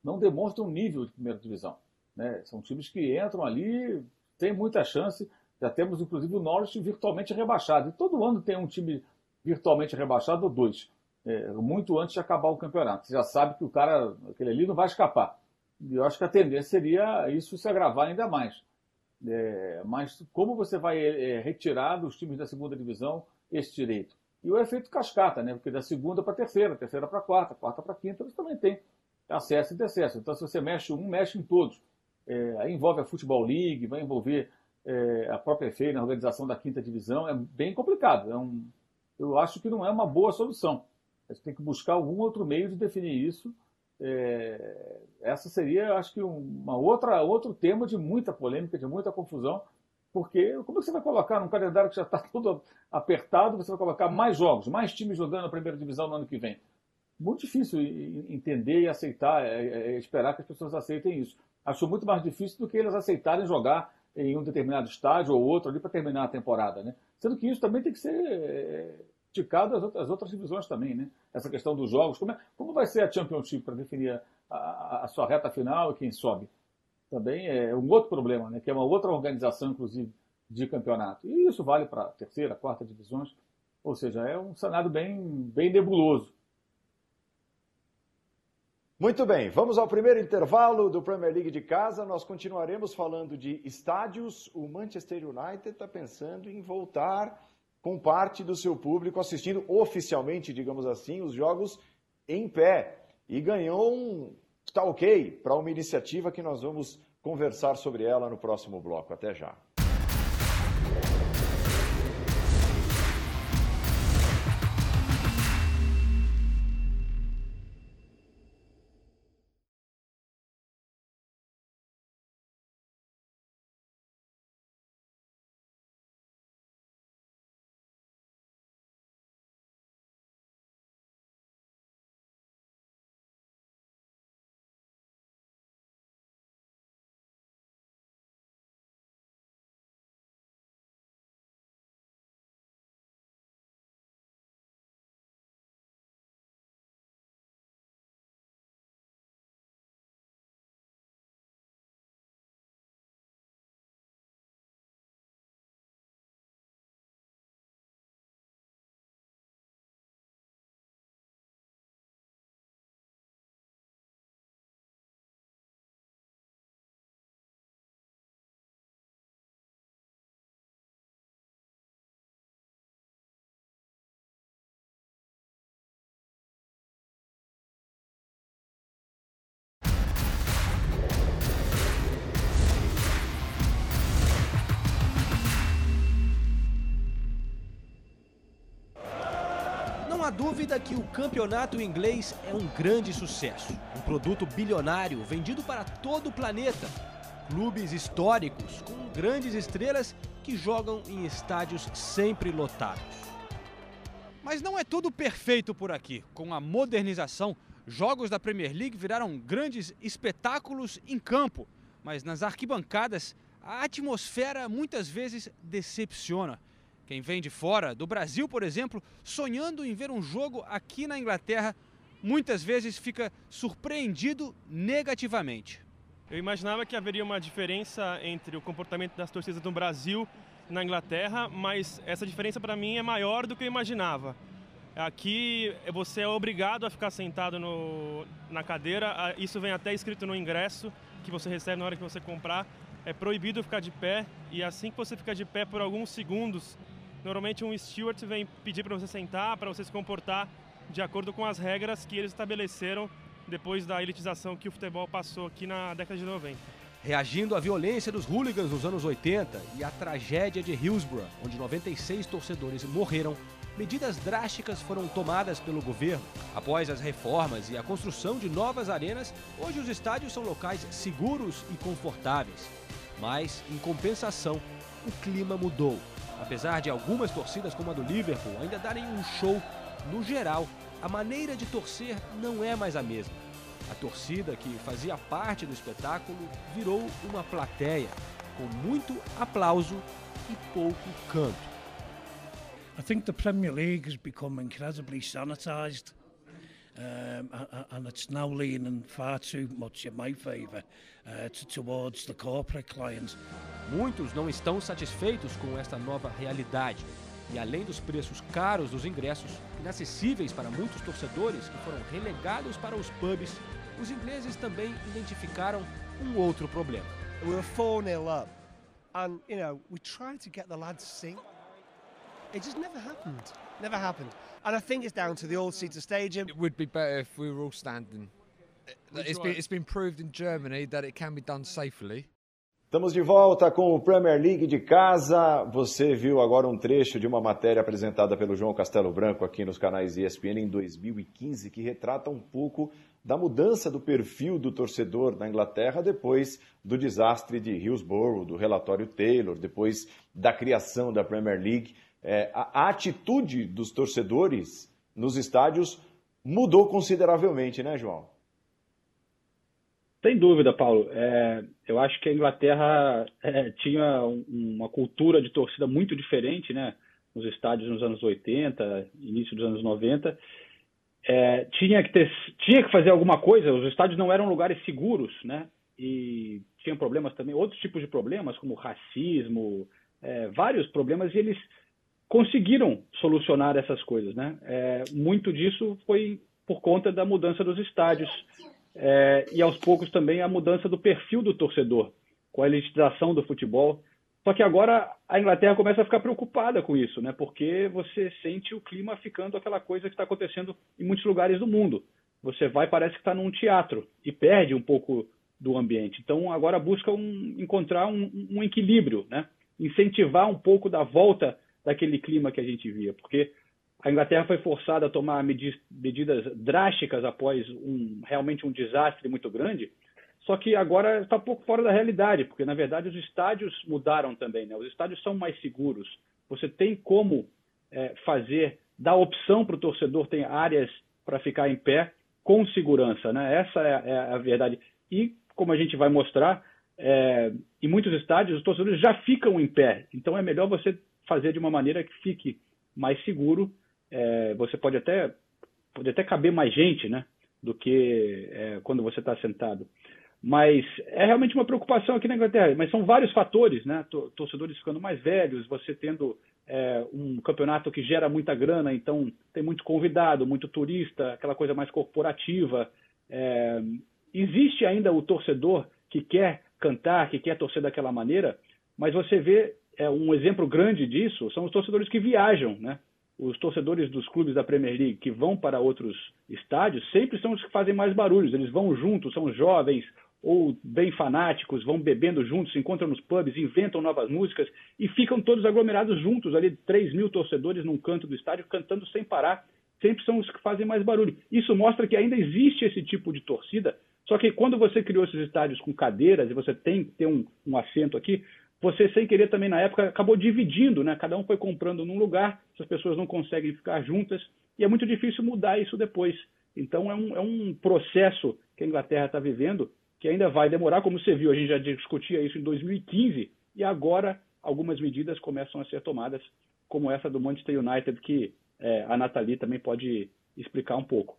não demonstram nível de primeira divisão. Né? São times que entram ali, tem muita chance. Já temos, inclusive, o Norwich virtualmente rebaixado. E todo ano tem um time virtualmente rebaixado ou dois, é, muito antes de acabar o campeonato. Você já sabe que o cara, aquele ali, não vai escapar. Eu acho que a tendência seria isso se agravar ainda mais. É, mas como você vai é, retirar dos times da segunda divisão esse direito? E o efeito cascata, né? Porque da segunda para a terceira, terceira para a quarta, quarta para a quinta, você também tem acesso e decesso. Então, se você mexe um, mexe em todos. É, aí envolve a Futebol League, vai envolver é, a própria FEI na organização da quinta divisão. É bem complicado. É um, eu acho que não é uma boa solução. Gente tem que buscar algum outro meio de definir isso. É, essa seria, acho que, uma outra outro tema de muita polêmica, de muita confusão, porque como é você vai colocar num calendário que já está todo apertado, você vai colocar mais jogos, mais times jogando a primeira divisão no ano que vem? Muito difícil entender e aceitar, é, é, esperar que as pessoas aceitem isso. Acho muito mais difícil do que eles aceitarem jogar em um determinado estádio ou outro ali para terminar a temporada, né? Sendo que isso também tem que ser é, esticado às outras, às outras divisões também, né? Essa questão dos jogos, como, é, como vai ser a Championship para definir a, a, a, sua reta final e quem sobe? Também é um outro problema, né? Que é uma outra organização, inclusive, de campeonato. E isso vale para terceira, quarta divisões, ou seja, é um cenário bem, bem nebuloso.
Muito bem, vamos ao primeiro intervalo do Premier League de casa. Nós continuaremos falando de estádios. O Manchester United está pensando em voltar com parte do seu público assistindo oficialmente, digamos assim, os jogos em pé. E ganhou um está ok para uma iniciativa que nós vamos conversar sobre ela no próximo bloco. Até já.
Não há dúvida que o campeonato inglês é um grande sucesso. Um produto bilionário vendido para todo o planeta. Clubes históricos com grandes estrelas que jogam em estádios sempre lotados.
Mas não é tudo perfeito por aqui. Com a modernização, jogos da Premier League viraram grandes espetáculos em campo. Mas nas arquibancadas, a atmosfera muitas vezes decepciona. Quem vem de fora, do Brasil, por exemplo, sonhando em ver um jogo aqui na Inglaterra, muitas vezes fica surpreendido negativamente.
Eu imaginava que haveria uma diferença entre o comportamento das torcidas no Brasil e na Inglaterra, mas essa diferença para mim é maior do que eu imaginava. Aqui você é obrigado a ficar sentado no, na cadeira, isso vem até escrito no ingresso que você recebe na hora que você comprar. É proibido ficar de pé e assim que você fica de pé por alguns segundos, Normalmente um steward vem pedir para você sentar, para você se comportar de acordo com as regras que eles estabeleceram depois da elitização que o futebol passou aqui na década de 90.
Reagindo à violência dos hooligans nos anos 80 e à tragédia de Hillsborough, onde 96 torcedores morreram, medidas drásticas foram tomadas pelo governo. Após as reformas e a construção de novas arenas, hoje os estádios são locais seguros e confortáveis. Mas, em compensação, o clima mudou. Apesar de algumas torcidas, como a do Liverpool, ainda darem um show, no geral, a maneira de torcer não é mais a mesma. A torcida, que fazia parte do espetáculo, virou uma plateia, com muito aplauso e pouco canto.
I think the Premier League has become incredibly sanitised. Um, and it's now leaning far too much in my favour uh, towards the corporate clients.
Muitos não estão satisfeitos com esta nova realidade. E além dos preços caros dos ingressos, inacessíveis para muitos torcedores que foram relegados para os pubs, os ingleses também identificaram um outro problema.
We were 4-0 up and you know, we tried to get the lads to sing It just never happened. Never happened. And I think it's down to the all-seater stadium.
It would be better if we were all standing. It's been, it's been proved in Germany that it can be done safely.
Estamos de volta com o Premier League de casa. Você viu agora um trecho de uma matéria apresentada pelo João Castelo Branco aqui nos canais ESPN em 2015, que retrata um pouco da mudança do perfil do torcedor na Inglaterra depois do desastre de Hillsborough, do relatório Taylor, depois da criação da Premier League é, a, a atitude dos torcedores nos estádios mudou consideravelmente, né, João?
Sem dúvida, Paulo. É, eu acho que a Inglaterra é, tinha uma cultura de torcida muito diferente, né? Nos estádios nos anos 80, início dos anos 90. É, tinha, que ter, tinha que fazer alguma coisa, os estádios não eram lugares seguros, né? E tinham problemas também, outros tipos de problemas, como racismo, é, vários problemas, e eles conseguiram solucionar essas coisas. Né? É, muito disso foi por conta da mudança dos estádios é, e, aos poucos, também a mudança do perfil do torcedor, com a elitização do futebol. Só que agora a Inglaterra começa a ficar preocupada com isso, né? porque você sente o clima ficando aquela coisa que está acontecendo em muitos lugares do mundo. Você vai, parece que está num teatro e perde um pouco do ambiente. Então, agora busca um, encontrar um, um equilíbrio, né? incentivar um pouco da volta daquele clima que a gente via, porque a Inglaterra foi forçada a tomar medidas drásticas após um, realmente um desastre muito grande, só que agora está um pouco fora da realidade, porque na verdade os estádios mudaram também, né? os estádios são mais seguros, você tem como é, fazer, dar opção para o torcedor, tem áreas para ficar em pé com segurança, né? essa é, é a verdade. E, como a gente vai mostrar, é, em muitos estádios os torcedores já ficam em pé, então é melhor você fazer de uma maneira que fique mais seguro. É, você pode até pode até caber mais gente, né, do que é, quando você está sentado. Mas é realmente uma preocupação aqui na Inglaterra. Mas são vários fatores, né? Torcedores ficando mais velhos, você tendo é, um campeonato que gera muita grana, então tem muito convidado, muito turista, aquela coisa mais corporativa. É, existe ainda o torcedor que quer cantar, que quer torcer daquela maneira, mas você vê é, um exemplo grande disso são os torcedores que viajam, né? Os torcedores dos clubes da Premier League que vão para outros estádios sempre são os que fazem mais barulhos. Eles vão juntos, são jovens ou bem fanáticos, vão bebendo juntos, se encontram nos pubs, inventam novas músicas e ficam todos aglomerados juntos, ali 3 mil torcedores num canto do estádio, cantando sem parar. Sempre são os que fazem mais barulho. Isso mostra que ainda existe esse tipo de torcida, só que quando você criou esses estádios com cadeiras e você tem que ter um, um assento aqui, você, sem querer, também na época acabou dividindo, né? Cada um foi comprando num lugar, essas pessoas não conseguem ficar juntas, e é muito difícil mudar isso depois. Então, é um, é um processo que a Inglaterra está vivendo que ainda vai demorar, como você viu, a gente já discutia isso em 2015, e agora algumas medidas começam a ser tomadas, como essa do Manchester United, que é, a Nathalie também pode explicar um pouco.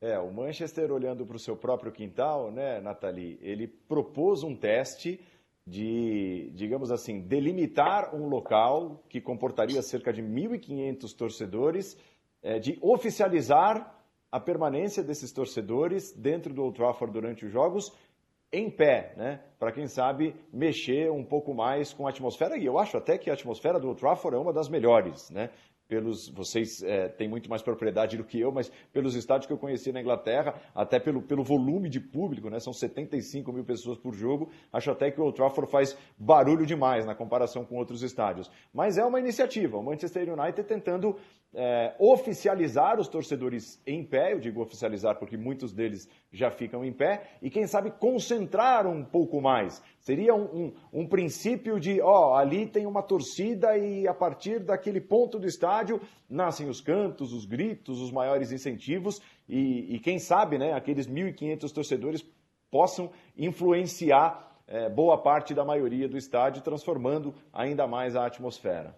É, o Manchester, olhando para o seu próprio quintal, né, Nathalie, ele propôs um teste de, digamos assim, delimitar um local que comportaria cerca de 1.500 torcedores, é, de oficializar a permanência desses torcedores dentro do Old Trafford durante os jogos em pé, né? Para quem sabe mexer um pouco mais com a atmosfera e eu acho até que a atmosfera do Old Trafford é uma das melhores, né? Pelos vocês é, têm muito mais propriedade do que eu, mas pelos estádios que eu conheci na Inglaterra, até pelo, pelo volume de público, né, são 75 mil pessoas por jogo, acho até que o Old Trafford faz barulho demais na comparação com outros estádios. Mas é uma iniciativa, o Manchester United tentando é, oficializar os torcedores em pé, eu digo oficializar porque muitos deles já ficam em pé, e quem sabe concentrar um pouco mais. Seria um, um, um princípio de, ó, ali tem uma torcida e a partir daquele ponto do estádio nascem os cantos, os gritos, os maiores incentivos, e, e quem sabe, né, aqueles 1.500 torcedores possam influenciar é, boa parte da maioria do estádio, transformando ainda mais a atmosfera.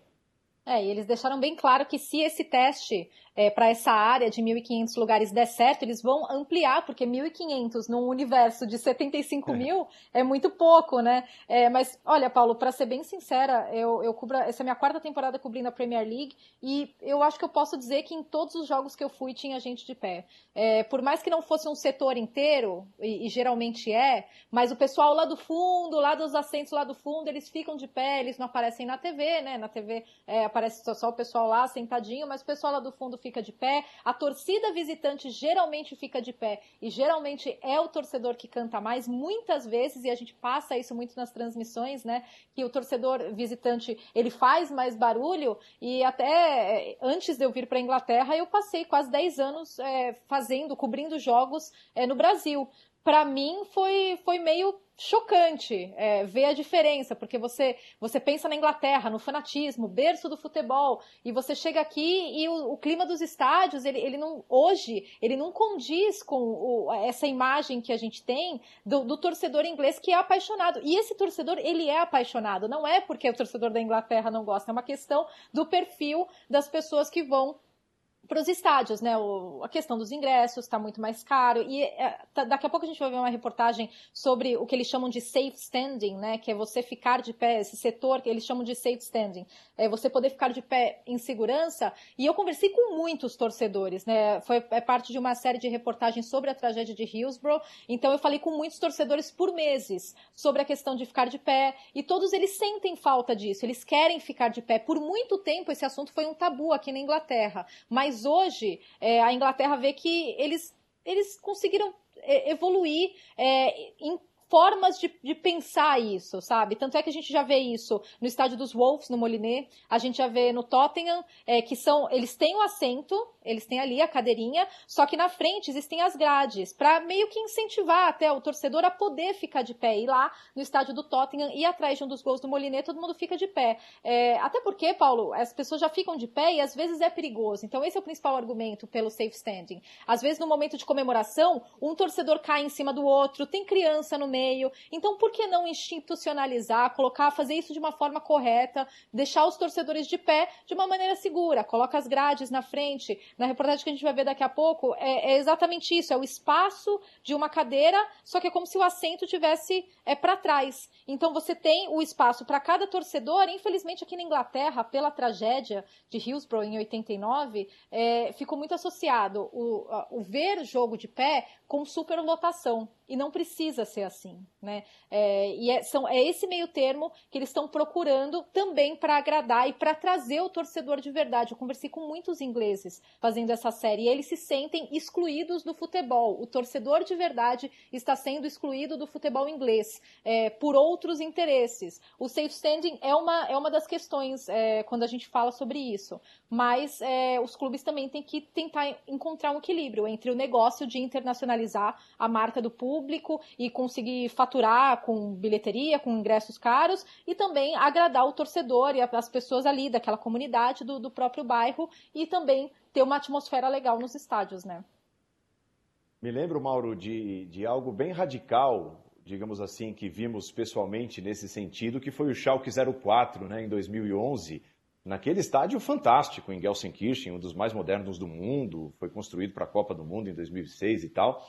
É, e eles deixaram bem claro que se esse teste é, para essa área de 1.500 lugares der certo, eles vão ampliar, porque 1.500 num universo de 75 é. mil é muito pouco, né? É, mas, olha, Paulo, para ser bem sincera, eu, eu cubro, essa é a minha quarta temporada cobrindo a Premier League e eu acho que eu posso dizer que em todos os jogos que eu fui tinha gente de pé. É, por mais que não fosse um setor inteiro, e, e, geralmente é, mas o pessoal lá do fundo, lá dos assentos lá do fundo, eles ficam de pé, eles não aparecem na TV, né? Na TV é, aparece só, só o pessoal lá sentadinho, mas o pessoal lá do fundo fica de pé, a torcida visitante geralmente fica de pé e geralmente é o torcedor que canta mais, muitas vezes, e a gente passa isso muito nas transmissões, né? Que o torcedor visitante ele faz mais barulho e até é, antes de eu vir para a Inglaterra eu passei quase 10 anos é, fazendo, cobrindo jogos é, no Brasil para mim foi, foi meio chocante é, ver a diferença, porque você, você pensa na Inglaterra, no fanatismo, berço do futebol, e você chega aqui e o, o clima dos estádios, ele, ele não, hoje, ele não condiz com o, essa imagem que a gente tem do, do, torcedor inglês que é apaixonado. E esse torcedor, ele é apaixonado, não é porque o torcedor da Inglaterra não gosta, é uma questão do perfil das pessoas que vão para os estádios, né? O, a questão dos ingressos está muito mais caro e é, tá, daqui a pouco a gente vai ver uma reportagem sobre o que eles chamam de safe standing, né? Que é você ficar de pé, esse setor que eles chamam de safe standing, é você poder ficar de pé em segurança. E eu conversei com muitos torcedores, né? Foi é parte de uma série de reportagens sobre a tragédia de Hillsborough. Então eu falei com muitos torcedores por meses sobre a questão de ficar de pé e todos eles sentem falta disso. Eles querem ficar de pé. Por muito tempo esse assunto foi um tabu aqui na Inglaterra, mas mas hoje é, a Inglaterra vê que eles, eles conseguiram é, evoluir é, em formas de, de, pensar isso, sabe? Tanto é que a gente já vê isso no estádio dos Wolves, no Moliné, a gente já vê no Tottenham, é, que são, eles têm o assento, eles têm ali a cadeirinha, só que na frente existem as grades, para meio que incentivar até o torcedor a poder ficar de pé. E lá no estádio do Tottenham e atrás de um dos gols do Moliné, todo mundo fica de pé. É, até porque, Paulo, as pessoas já ficam de pé e às vezes é perigoso. Então esse é o principal argumento pelo safe standing. Às vezes no momento de comemoração, um torcedor cai em cima do outro, tem criança no meio. Então por que não institucionalizar, colocar, fazer isso de uma forma correta, deixar os torcedores de pé de uma maneira segura, coloca as grades na frente, na reportagem que a gente vai ver daqui a pouco, é, é exatamente isso: é o espaço de uma cadeira, só que é como se o assento tivesse é, para trás. Então você tem o espaço para cada torcedor. Infelizmente, aqui na Inglaterra, pela tragédia de Hillsborough em 89, é, ficou muito associado o, o ver jogo de pé com superlotação. E não precisa ser assim, né? É, e é, são, é esse meio termo que eles estão procurando também para agradar e para trazer o torcedor de verdade. Eu conversei com muitos ingleses fazendo essa série e eles se sentem excluídos do futebol. O torcedor de verdade está sendo excluído do futebol inglês é, por outros interesses. O safe standing é uma, é uma das questões é, quando a gente fala sobre isso. Mas é, os clubes também têm que tentar encontrar um equilíbrio entre o negócio de internacionalizar a marca do público e conseguir faturar com bilheteria, com ingressos caros e também agradar o torcedor e as pessoas ali daquela comunidade, do, do próprio bairro e também ter uma atmosfera legal nos estádios, né?
Me lembro, Mauro, de, de algo bem radical, digamos assim, que vimos pessoalmente nesse sentido, que foi o Schalke 04, né, em 2011, naquele estádio fantástico em Gelsenkirchen, um dos mais modernos do mundo, foi construído para a Copa do Mundo em 2006 e tal.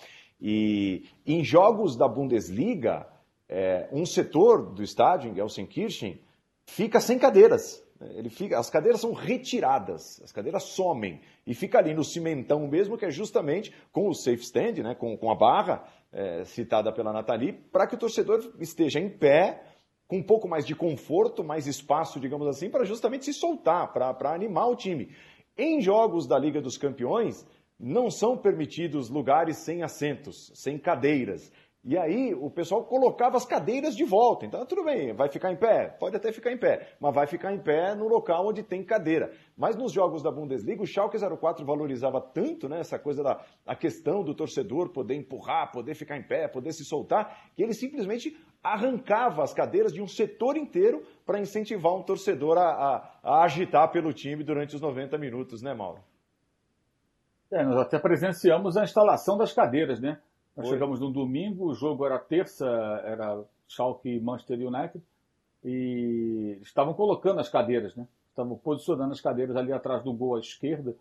E em jogos da Bundesliga, é, um setor do estádio, em Gelsenkirchen, fica sem cadeiras. Ele fica, as cadeiras são retiradas, as cadeiras somem e fica ali no cimentão mesmo, que é justamente com o safe stand, né, com, com a barra é, citada pela Nathalie, para que o torcedor esteja em pé, com um pouco mais de conforto, mais espaço, digamos assim, para justamente se soltar, para animar o time. Em jogos da Liga dos Campeões, não são permitidos lugares sem assentos, sem cadeiras. E aí o pessoal colocava as cadeiras de volta. Então, tudo bem, vai ficar em pé? Pode até ficar em pé, mas vai ficar em pé no local onde tem cadeira. Mas nos jogos da Bundesliga, o Schalke 04 valorizava tanto né, essa coisa da a questão do torcedor poder empurrar, poder ficar em pé, poder se soltar, que ele simplesmente arrancava as cadeiras de um setor inteiro para incentivar um torcedor a, a, a agitar pelo time durante os 90 minutos, né, Mauro?
É, nós até presenciamos a instalação das cadeiras, né? Nós Oi. chegamos no domingo, o jogo era terça, era Schalke e Manchester United, e estavam colocando as cadeiras, né? Estavam posicionando as cadeiras ali atrás do gol à esquerda,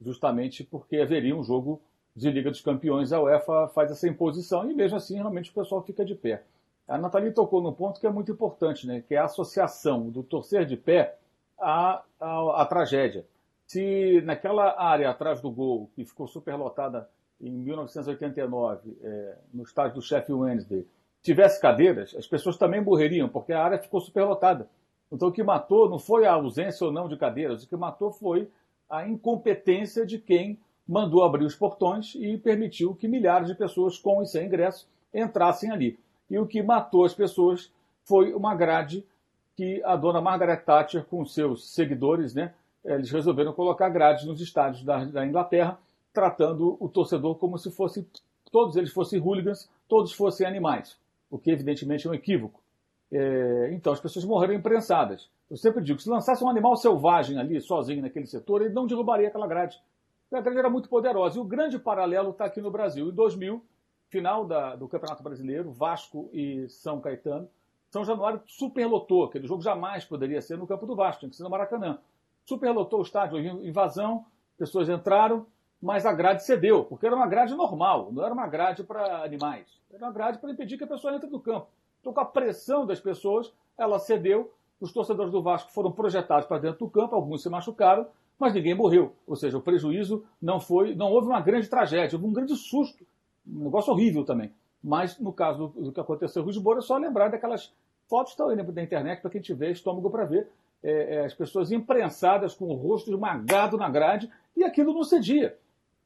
justamente porque haveria um jogo de Liga dos Campeões. A UEFA faz essa imposição e mesmo assim, realmente, o pessoal fica de pé. A Nathalie tocou num ponto que é muito importante, né? Que é a associação do torcer de pé à, à, à tragédia. Se naquela área atrás do gol, que ficou superlotada em 1989, é, no estádio do Sheffield Wednesday, tivesse cadeiras, as pessoas também morreriam, porque a área ficou superlotada. Então o que matou não foi a ausência ou não de cadeiras, o que matou foi a incompetência de quem mandou abrir os portões e permitiu que milhares de pessoas com e sem ingresso entrassem ali. E o que matou as pessoas foi uma grade que a dona Margaret Thatcher, com seus seguidores, né, eles resolveram colocar grades nos estádios da, da Inglaterra tratando o torcedor como se fosse todos eles fossem hooligans, todos fossem animais, o que evidentemente é um equívoco. É, então as pessoas morreram imprensadas. Eu sempre digo, se lançasse um animal selvagem ali, sozinho naquele setor, ele não derrubaria aquela grade. A grade era muito poderosa. E o grande paralelo está aqui no Brasil. Em 2000, final da, do Campeonato Brasileiro, Vasco e São Caetano, São Januário superlotou. Aquele jogo jamais poderia ser no campo do Vasco, tinha que ser no Maracanã. Superlotou o estádio, invasão, pessoas entraram, mas a grade cedeu, porque era uma grade normal, não era uma grade para animais. Era uma grade para impedir que a pessoa entre no campo. Então, com a pressão das pessoas, ela cedeu. Os torcedores do Vasco foram projetados para dentro do campo, alguns se machucaram, mas ninguém morreu. Ou seja, o prejuízo não foi, não houve uma grande tragédia, houve um grande susto, um negócio horrível também. Mas no caso do, do que aconteceu em Lisboa, é só lembrar daquelas fotos que estão aí na internet para quem tiver estômago para ver. É, é, as pessoas imprensadas com o rosto esmagado na grade e aquilo não cedia.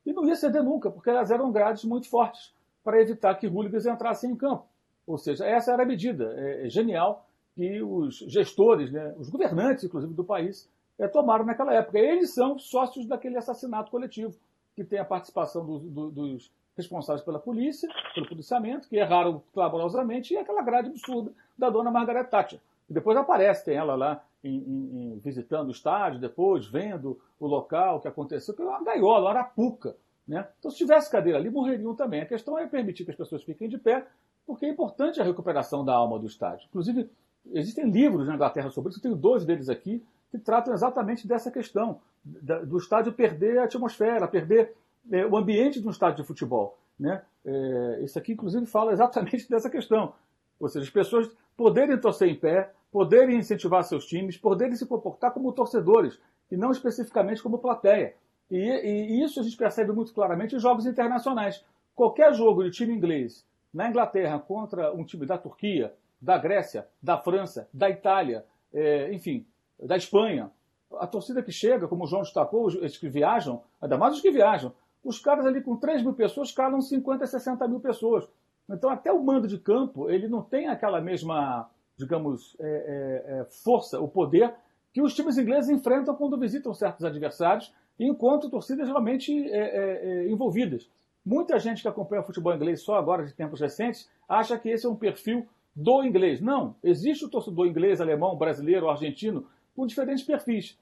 E não ia ceder nunca, porque elas eram grades muito fortes para evitar que hooligans entrassem em campo. Ou seja, essa era a medida é, é genial que os gestores, né, os governantes, inclusive, do país, é, tomaram naquela época. Eles são sócios daquele assassinato coletivo, que tem a participação do, do, dos responsáveis pela polícia, pelo policiamento, que erraram clamorosamente, e aquela grade absurda da dona Margaret Thatcher. E depois aparece, tem ela lá em, em, em, visitando o estádio, depois vendo o local, que aconteceu, que é uma gaiola, uma arapuca. Né? Então, se tivesse cadeira ali, morreriam também. A questão é permitir que as pessoas fiquem de pé, porque é importante a recuperação da alma do estádio. Inclusive, existem livros na Inglaterra sobre isso, eu tenho dois deles aqui, que tratam exatamente dessa questão, do estádio perder a atmosfera, perder é, o ambiente de um estádio de futebol. Né? É, isso aqui, inclusive, fala exatamente dessa questão. Ou seja, as pessoas poderem torcer em pé, poderem incentivar seus times, poderem se comportar como torcedores e não especificamente como plateia. E, e, isso a gente percebe muito claramente em jogos internacionais. Qualquer jogo de time inglês na Inglaterra contra um time da Turquia, da Grécia, da França, da Itália, é, enfim, da Espanha, a torcida que chega, como o João destacou, os que viajam, ainda mais os que viajam, os caras ali com 3 mil pessoas calam 50, 60 mil pessoas. Então, até o mando de campo, ele não tem aquela mesma, digamos, é, é, é, força, o poder que os times ingleses enfrentam quando visitam certos adversários e encontram torcidas realmente é, é, é, envolvidas. Muita gente que acompanha o futebol inglês só agora, de tempos recentes, acha que esse é um perfil do inglês. Não, existe o torcedor inglês, alemão, brasileiro, argentino, com diferentes perfis.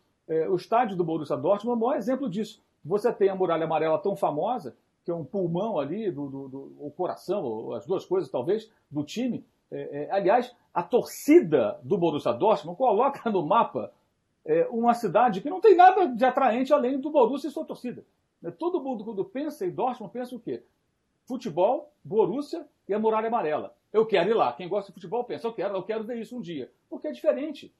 o estádio do Borussia Dortmund é o maior exemplo disso. Você tem a muralha amarela tão famosa que é um pulmão ali, do, do, do o coração, as duas coisas talvez, do time. É, é, aliás, a torcida do Borussia Dortmund coloca no mapa é, uma cidade que não tem nada de atraente além do Borussia e sua torcida. É, todo mundo, quando pensa em Dortmund, pensa o quê? Futebol, Borussia e a Muralha Amarela. Eu quero ir lá. Quem gosta de futebol pensa, eu quero, eu quero ver isso um dia. Porque é diferente.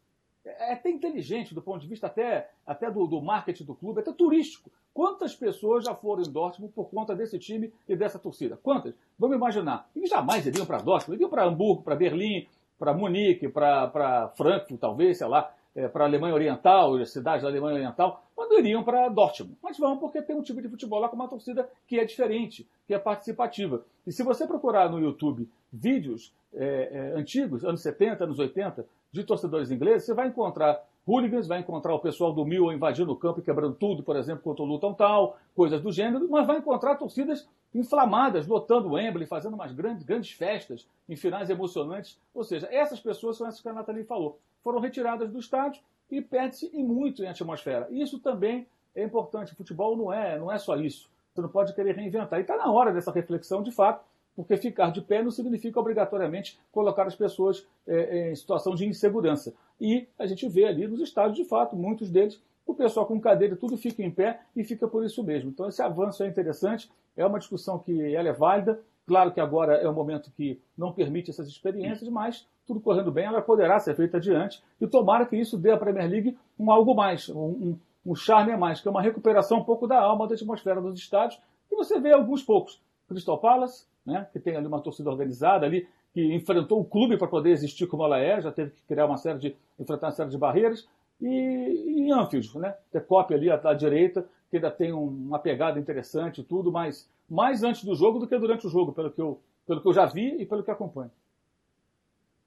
É, é até inteligente do ponto de vista até, até do, do marketing do clube, até turístico. Quantas pessoas já foram em Dortmund por conta desse time e dessa torcida? Quantas? Vamos imaginar. Eles jamais iriam para Dortmund, iriam para Hamburgo, para Berlim, para Munique, para Frankfurt, talvez, sei lá. é, para a Alemanha Oriental, as cidades da Alemanha Oriental, quando iriam para Dortmund. Mas vão porque tem um tipo de futebol lá com uma torcida que é diferente, que é participativa. E se você procurar no YouTube vídeos é, é, antigos, anos 70, anos 80, de torcedores ingleses, você vai encontrar hooligans, vai encontrar o pessoal do Mil invadindo o campo e quebrando tudo, por exemplo, contra o Luton Tal, coisas do gênero, mas vai encontrar torcidas inflamadas, lotando o Wembley, fazendo umas grandes, grandes festas em finais emocionantes. Ou seja, essas pessoas são essas que a Nathalie falou. Foram retiradas do estádio e perde-se e muito em atmosfera. Isso também é importante. O futebol não é, não é só isso. Você não pode querer reinventar. E está na hora dessa reflexão, de fato, porque ficar de pé não significa obrigatoriamente colocar as pessoas é, em situação de insegurança. E a gente vê ali nos estádios, de fato, muitos deles, o pessoal com cadeira, tudo fica em pé e fica por isso mesmo. Então, esse avanço é interessante, é uma discussão que ela é válida. Claro que agora é um momento que não permite essas experiências, mas tudo correndo bem, ela poderá ser feita adiante. E tomara que isso dê à Premier League um algo mais, um, um, um charme a mais, que é uma recuperação um pouco da alma da atmosfera dos estádios. E você vê alguns poucos. Crystal Palace, né, que tem ali uma torcida organizada ali, que enfrentou o clube para poder existir como ela é, já teve que criar uma série de enfrentar uma série de barreiras. E, e Anfield, né, cópia ali à, à, direita, que ainda tem um, uma pegada interessante e tudo, mas mais antes do jogo do que durante o jogo, pelo que eu, pelo que eu já vi e pelo que acompanho.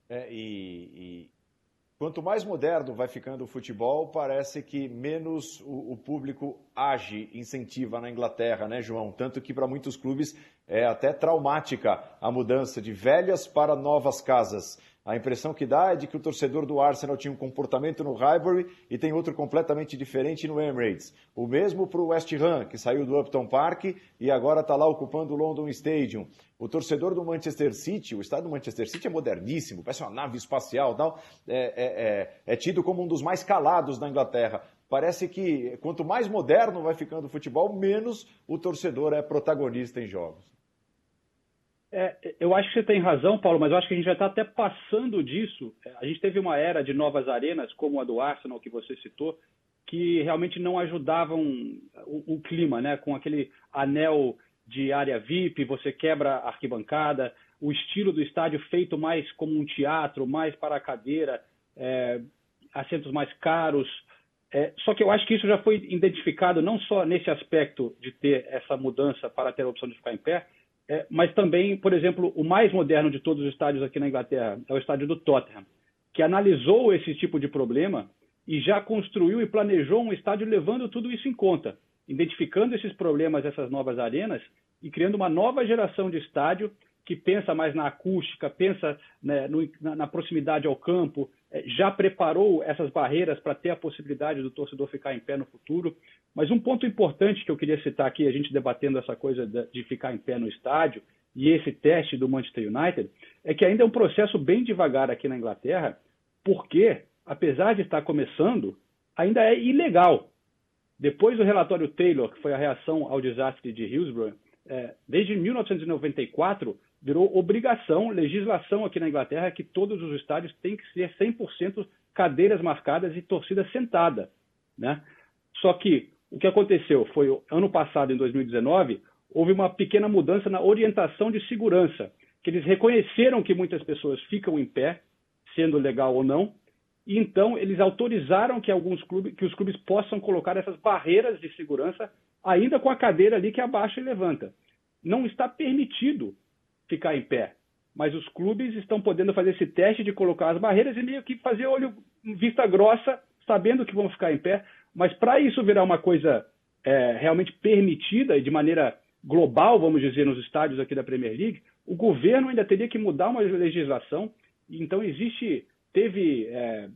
É, e, e, quanto mais moderno vai ficando o futebol, parece que menos o, o público age, incentiva na Inglaterra, né, João? Tanto que para muitos clubes é até traumática a mudança de velhas para novas casas. A impressão que dá é de que o torcedor do Arsenal tinha um comportamento no Highbury e tem outro completamente diferente no Emirates. O mesmo para o West Ham, que saiu do Upton Park e agora está lá ocupando o London Stadium. O torcedor do Manchester City, o estado do Manchester City é moderníssimo, parece uma nave espacial tal, é, é, é, é tido como um dos mais calados da Inglaterra. Parece que quanto mais moderno vai ficando o futebol, menos o torcedor é protagonista em jogos.
É, eu acho que você tem razão, Paulo, mas eu acho que a gente já está até passando disso. A gente teve uma era de novas arenas, como a do Arsenal, que você citou, que realmente não ajudavam o, o clima, né? Com aquele anel de área VIP, você quebra a arquibancada, o estilo do estádio feito mais como um teatro, mais para a cadeira, é, assentos mais caros. É, só que eu acho que isso já foi identificado não só nesse aspecto de ter essa mudança para ter a opção de ficar em pé, é, mas também, por exemplo, o mais moderno de todos os estádios aqui na Inglaterra é o estádio do Tottenham, que analisou esse tipo de problema e já construiu e planejou um estádio levando tudo isso em conta, identificando esses problemas, essas novas arenas e criando uma nova geração de estádio que pensa mais na acústica, pensa né, no, na, na, proximidade ao campo, já preparou essas barreiras para ter a possibilidade do torcedor ficar em pé no futuro. Mas um ponto importante que eu queria citar aqui, a gente debatendo essa coisa de, ficar em pé no estádio e esse teste do Manchester United, é que ainda é um processo bem devagar aqui na Inglaterra, porque, apesar de estar começando, ainda é ilegal. Depois do relatório Taylor, que foi a reação ao desastre de Hillsborough, é, desde 1994, virou obrigação, legislação aqui na Inglaterra, que todos os estádios têm que ser 100% cadeiras marcadas e torcida sentada. Né? Só que o que aconteceu foi, ano passado, em 2019, houve uma pequena mudança na orientação de segurança, que eles reconheceram que muitas pessoas ficam em pé, sendo legal ou não, e então eles autorizaram que alguns clubes, que os clubes possam colocar essas barreiras de segurança, ainda com a cadeira ali que abaixa e levanta. Não está permitido ficar em pé. Mas os clubes estão podendo fazer esse teste de colocar as barreiras e meio que fazer olho vista grossa, sabendo que vão ficar em pé. Mas para isso virar uma coisa é, realmente permitida e de maneira global, vamos dizer, nos estádios aqui da Premier League, o governo ainda teria que mudar uma legislação. Então existe, teve é,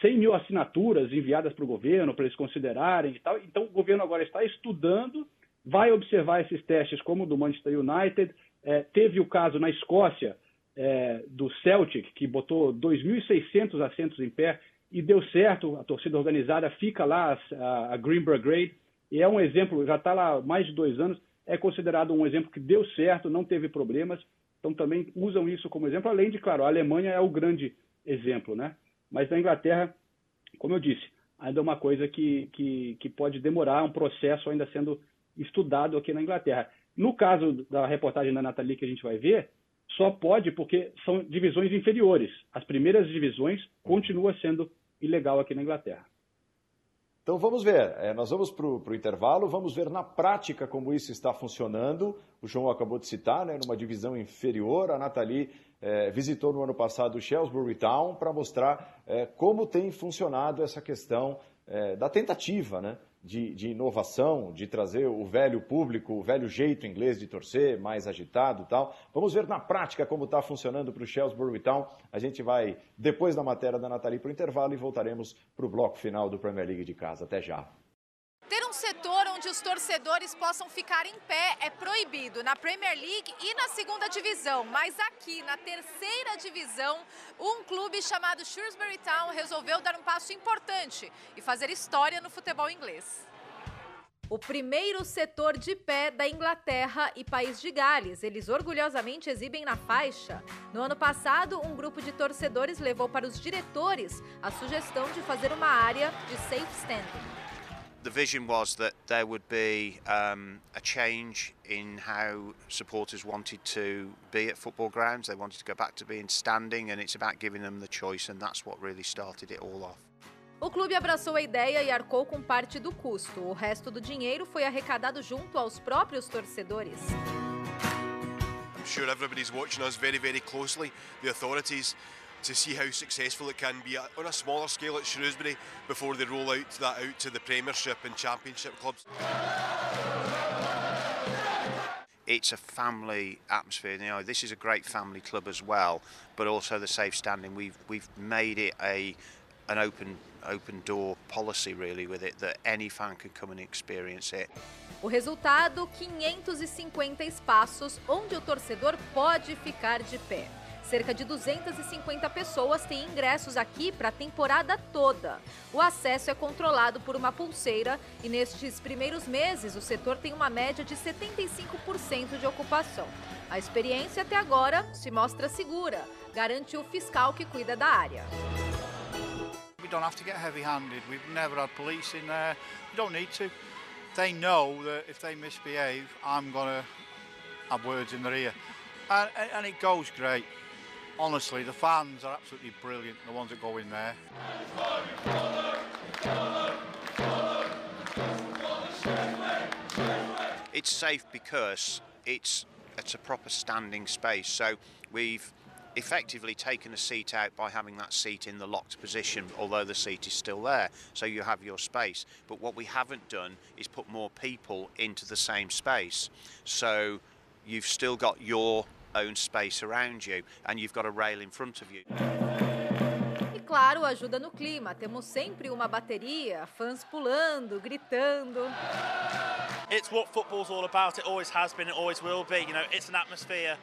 100 mil assinaturas enviadas para o governo para eles considerarem e tal. Então o governo agora está estudando, vai observar esses testes como o do Manchester United, é, teve o caso na Escócia é, do Celtic, que botou 2.600 assentos em pé e deu certo, a torcida organizada fica lá, a, a Green Brigade, e é um exemplo, já está lá mais de dois anos, é considerado um exemplo que deu certo, não teve problemas, então também usam isso como exemplo, além de, claro, a Alemanha é o grande exemplo, né? Mas na Inglaterra, como eu disse, ainda é uma coisa que, que, que pode demorar, um processo ainda sendo estudado aqui na Inglaterra. No caso da reportagem da Nathalie que a gente vai ver, só pode porque são divisões inferiores. As primeiras divisões continuam sendo ilegal aqui na Inglaterra.
Então vamos ver, é, nós vamos para o intervalo, vamos ver na prática como isso está funcionando. O João acabou de citar, né, numa divisão inferior, a Nathalie é, visitou no ano passado o Shrewsbury Town para mostrar é, como tem funcionado essa questão é, da tentativa né, de, de, inovação, de trazer o velho público, o velho jeito inglês de torcer, mais agitado e tal. Vamos ver na prática como está funcionando para o Shrewsbury Town. A gente vai, depois da matéria da Nathalie, para o intervalo e voltaremos para o bloco final do Premier League de casa. Até já.
Setor onde os torcedores possam ficar em pé é proibido na Premier League e na segunda divisão, mas aqui na terceira divisão, um clube chamado Shrewsbury Town resolveu dar um passo importante e fazer história no futebol inglês. O primeiro setor de pé da Inglaterra e País de Gales. Eles orgulhosamente exibem na faixa. No ano passado, um grupo de torcedores levou para os diretores a sugestão de fazer uma área de safe standing.
The vision was that there would be um, a change in how supporters wanted to be at football grounds. They wanted to go back to being standing, and it's about giving them the choice, and that's what really started it all off.
O clube abraçou a ideia e arcou com parte do custo. O resto do dinheiro foi arrecadado junto aos próprios torcedores.
I'm sure everybody's watching us very, very closely. The authorities to see how successful it can be on a smaller scale at Shrewsbury before they roll out that out to the Premiership and Championship clubs.
It's a family atmosphere. You know, this is a great family club as well, but also the safe standing. We've we've made it a an open open door policy really with it that any fan can come and experience it.
O resultado: 550 espaços onde o torcedor pode ficar de pé. Cerca de 250 pessoas têm ingressos aqui para a temporada toda. O acesso é controlado por uma pulseira e nestes primeiros meses o setor tem uma média de 75% de ocupação. A experiência até agora se mostra segura, garante o fiscal que cuida da área.
We don't have to get heavy-handed. We've never had police in there. We don't need to. They know that if they misbehave, I'm going to have words in their ear. And, and it goes great. Honestly, the fans are absolutely brilliant, the ones that go in there.
It's safe because it's it's a proper standing space. So we've effectively taken a seat out by having that seat in the locked position, although the seat is still there. So you have your space. But what we haven't done is put more people into the same space. So you've still got your own space around you and you've got a rail in front of you.
E claro, ajuda no clima. Temos sempre uma bateria, fãs pulando, gritando.
It's what football's all about. It always has been, it always will be. You know, it's an atmosphere.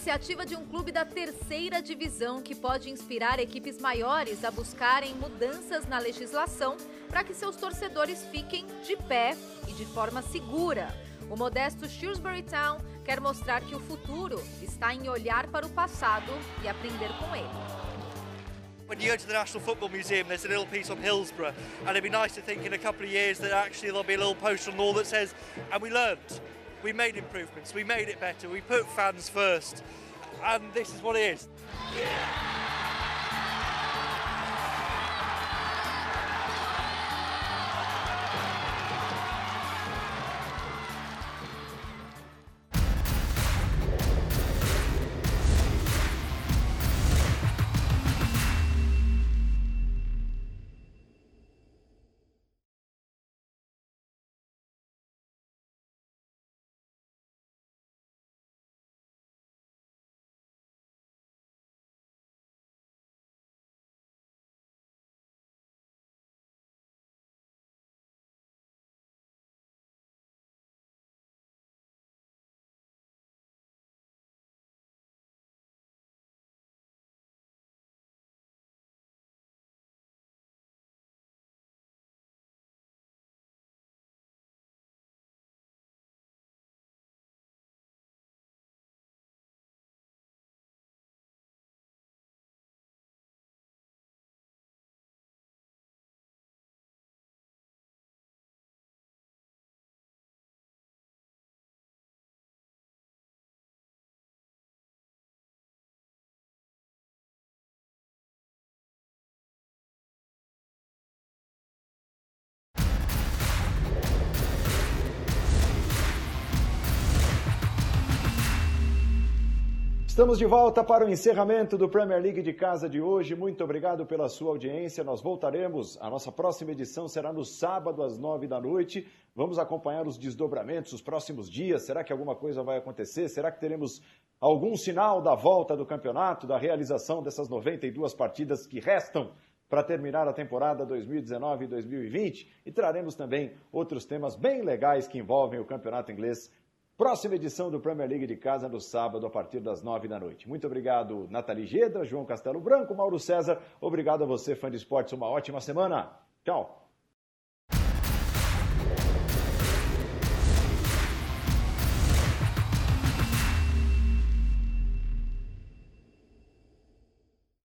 Iniciativa de um clube da terceira divisão que pode inspirar equipes maiores a buscarem mudanças na legislação para que seus torcedores fiquem de pé e de forma segura. O modesto Shrewsbury Town quer mostrar que o futuro está em olhar para o passado e aprender com ele.
When you go to the National Football Museum, there's a little piece on Hillsborough, and it'd be nice to think in a couple of years that actually there'll be a little poster on the wall that says, and we learned. We made improvements, we made it better, we put fans first, and this is what it is. Yeah!
Estamos de volta para o encerramento do Premier League de casa de hoje. Muito obrigado pela sua audiência. Nós voltaremos. A nossa próxima edição será no sábado às nove da noite. Vamos acompanhar os desdobramentos os próximos dias. Será que alguma coisa vai acontecer? Será que teremos algum sinal da volta do campeonato, da realização dessas 92 partidas que restam para terminar a temporada 2019 e 2020? E traremos também outros temas bem legais que envolvem o campeonato inglês Próxima edição do Premier League de casa no sábado, a partir das nove da noite. Muito obrigado, Nathalie Gedra, João Castelo Branco, Mauro César. Obrigado a você, fã de esportes. Uma ótima semana. Tchau.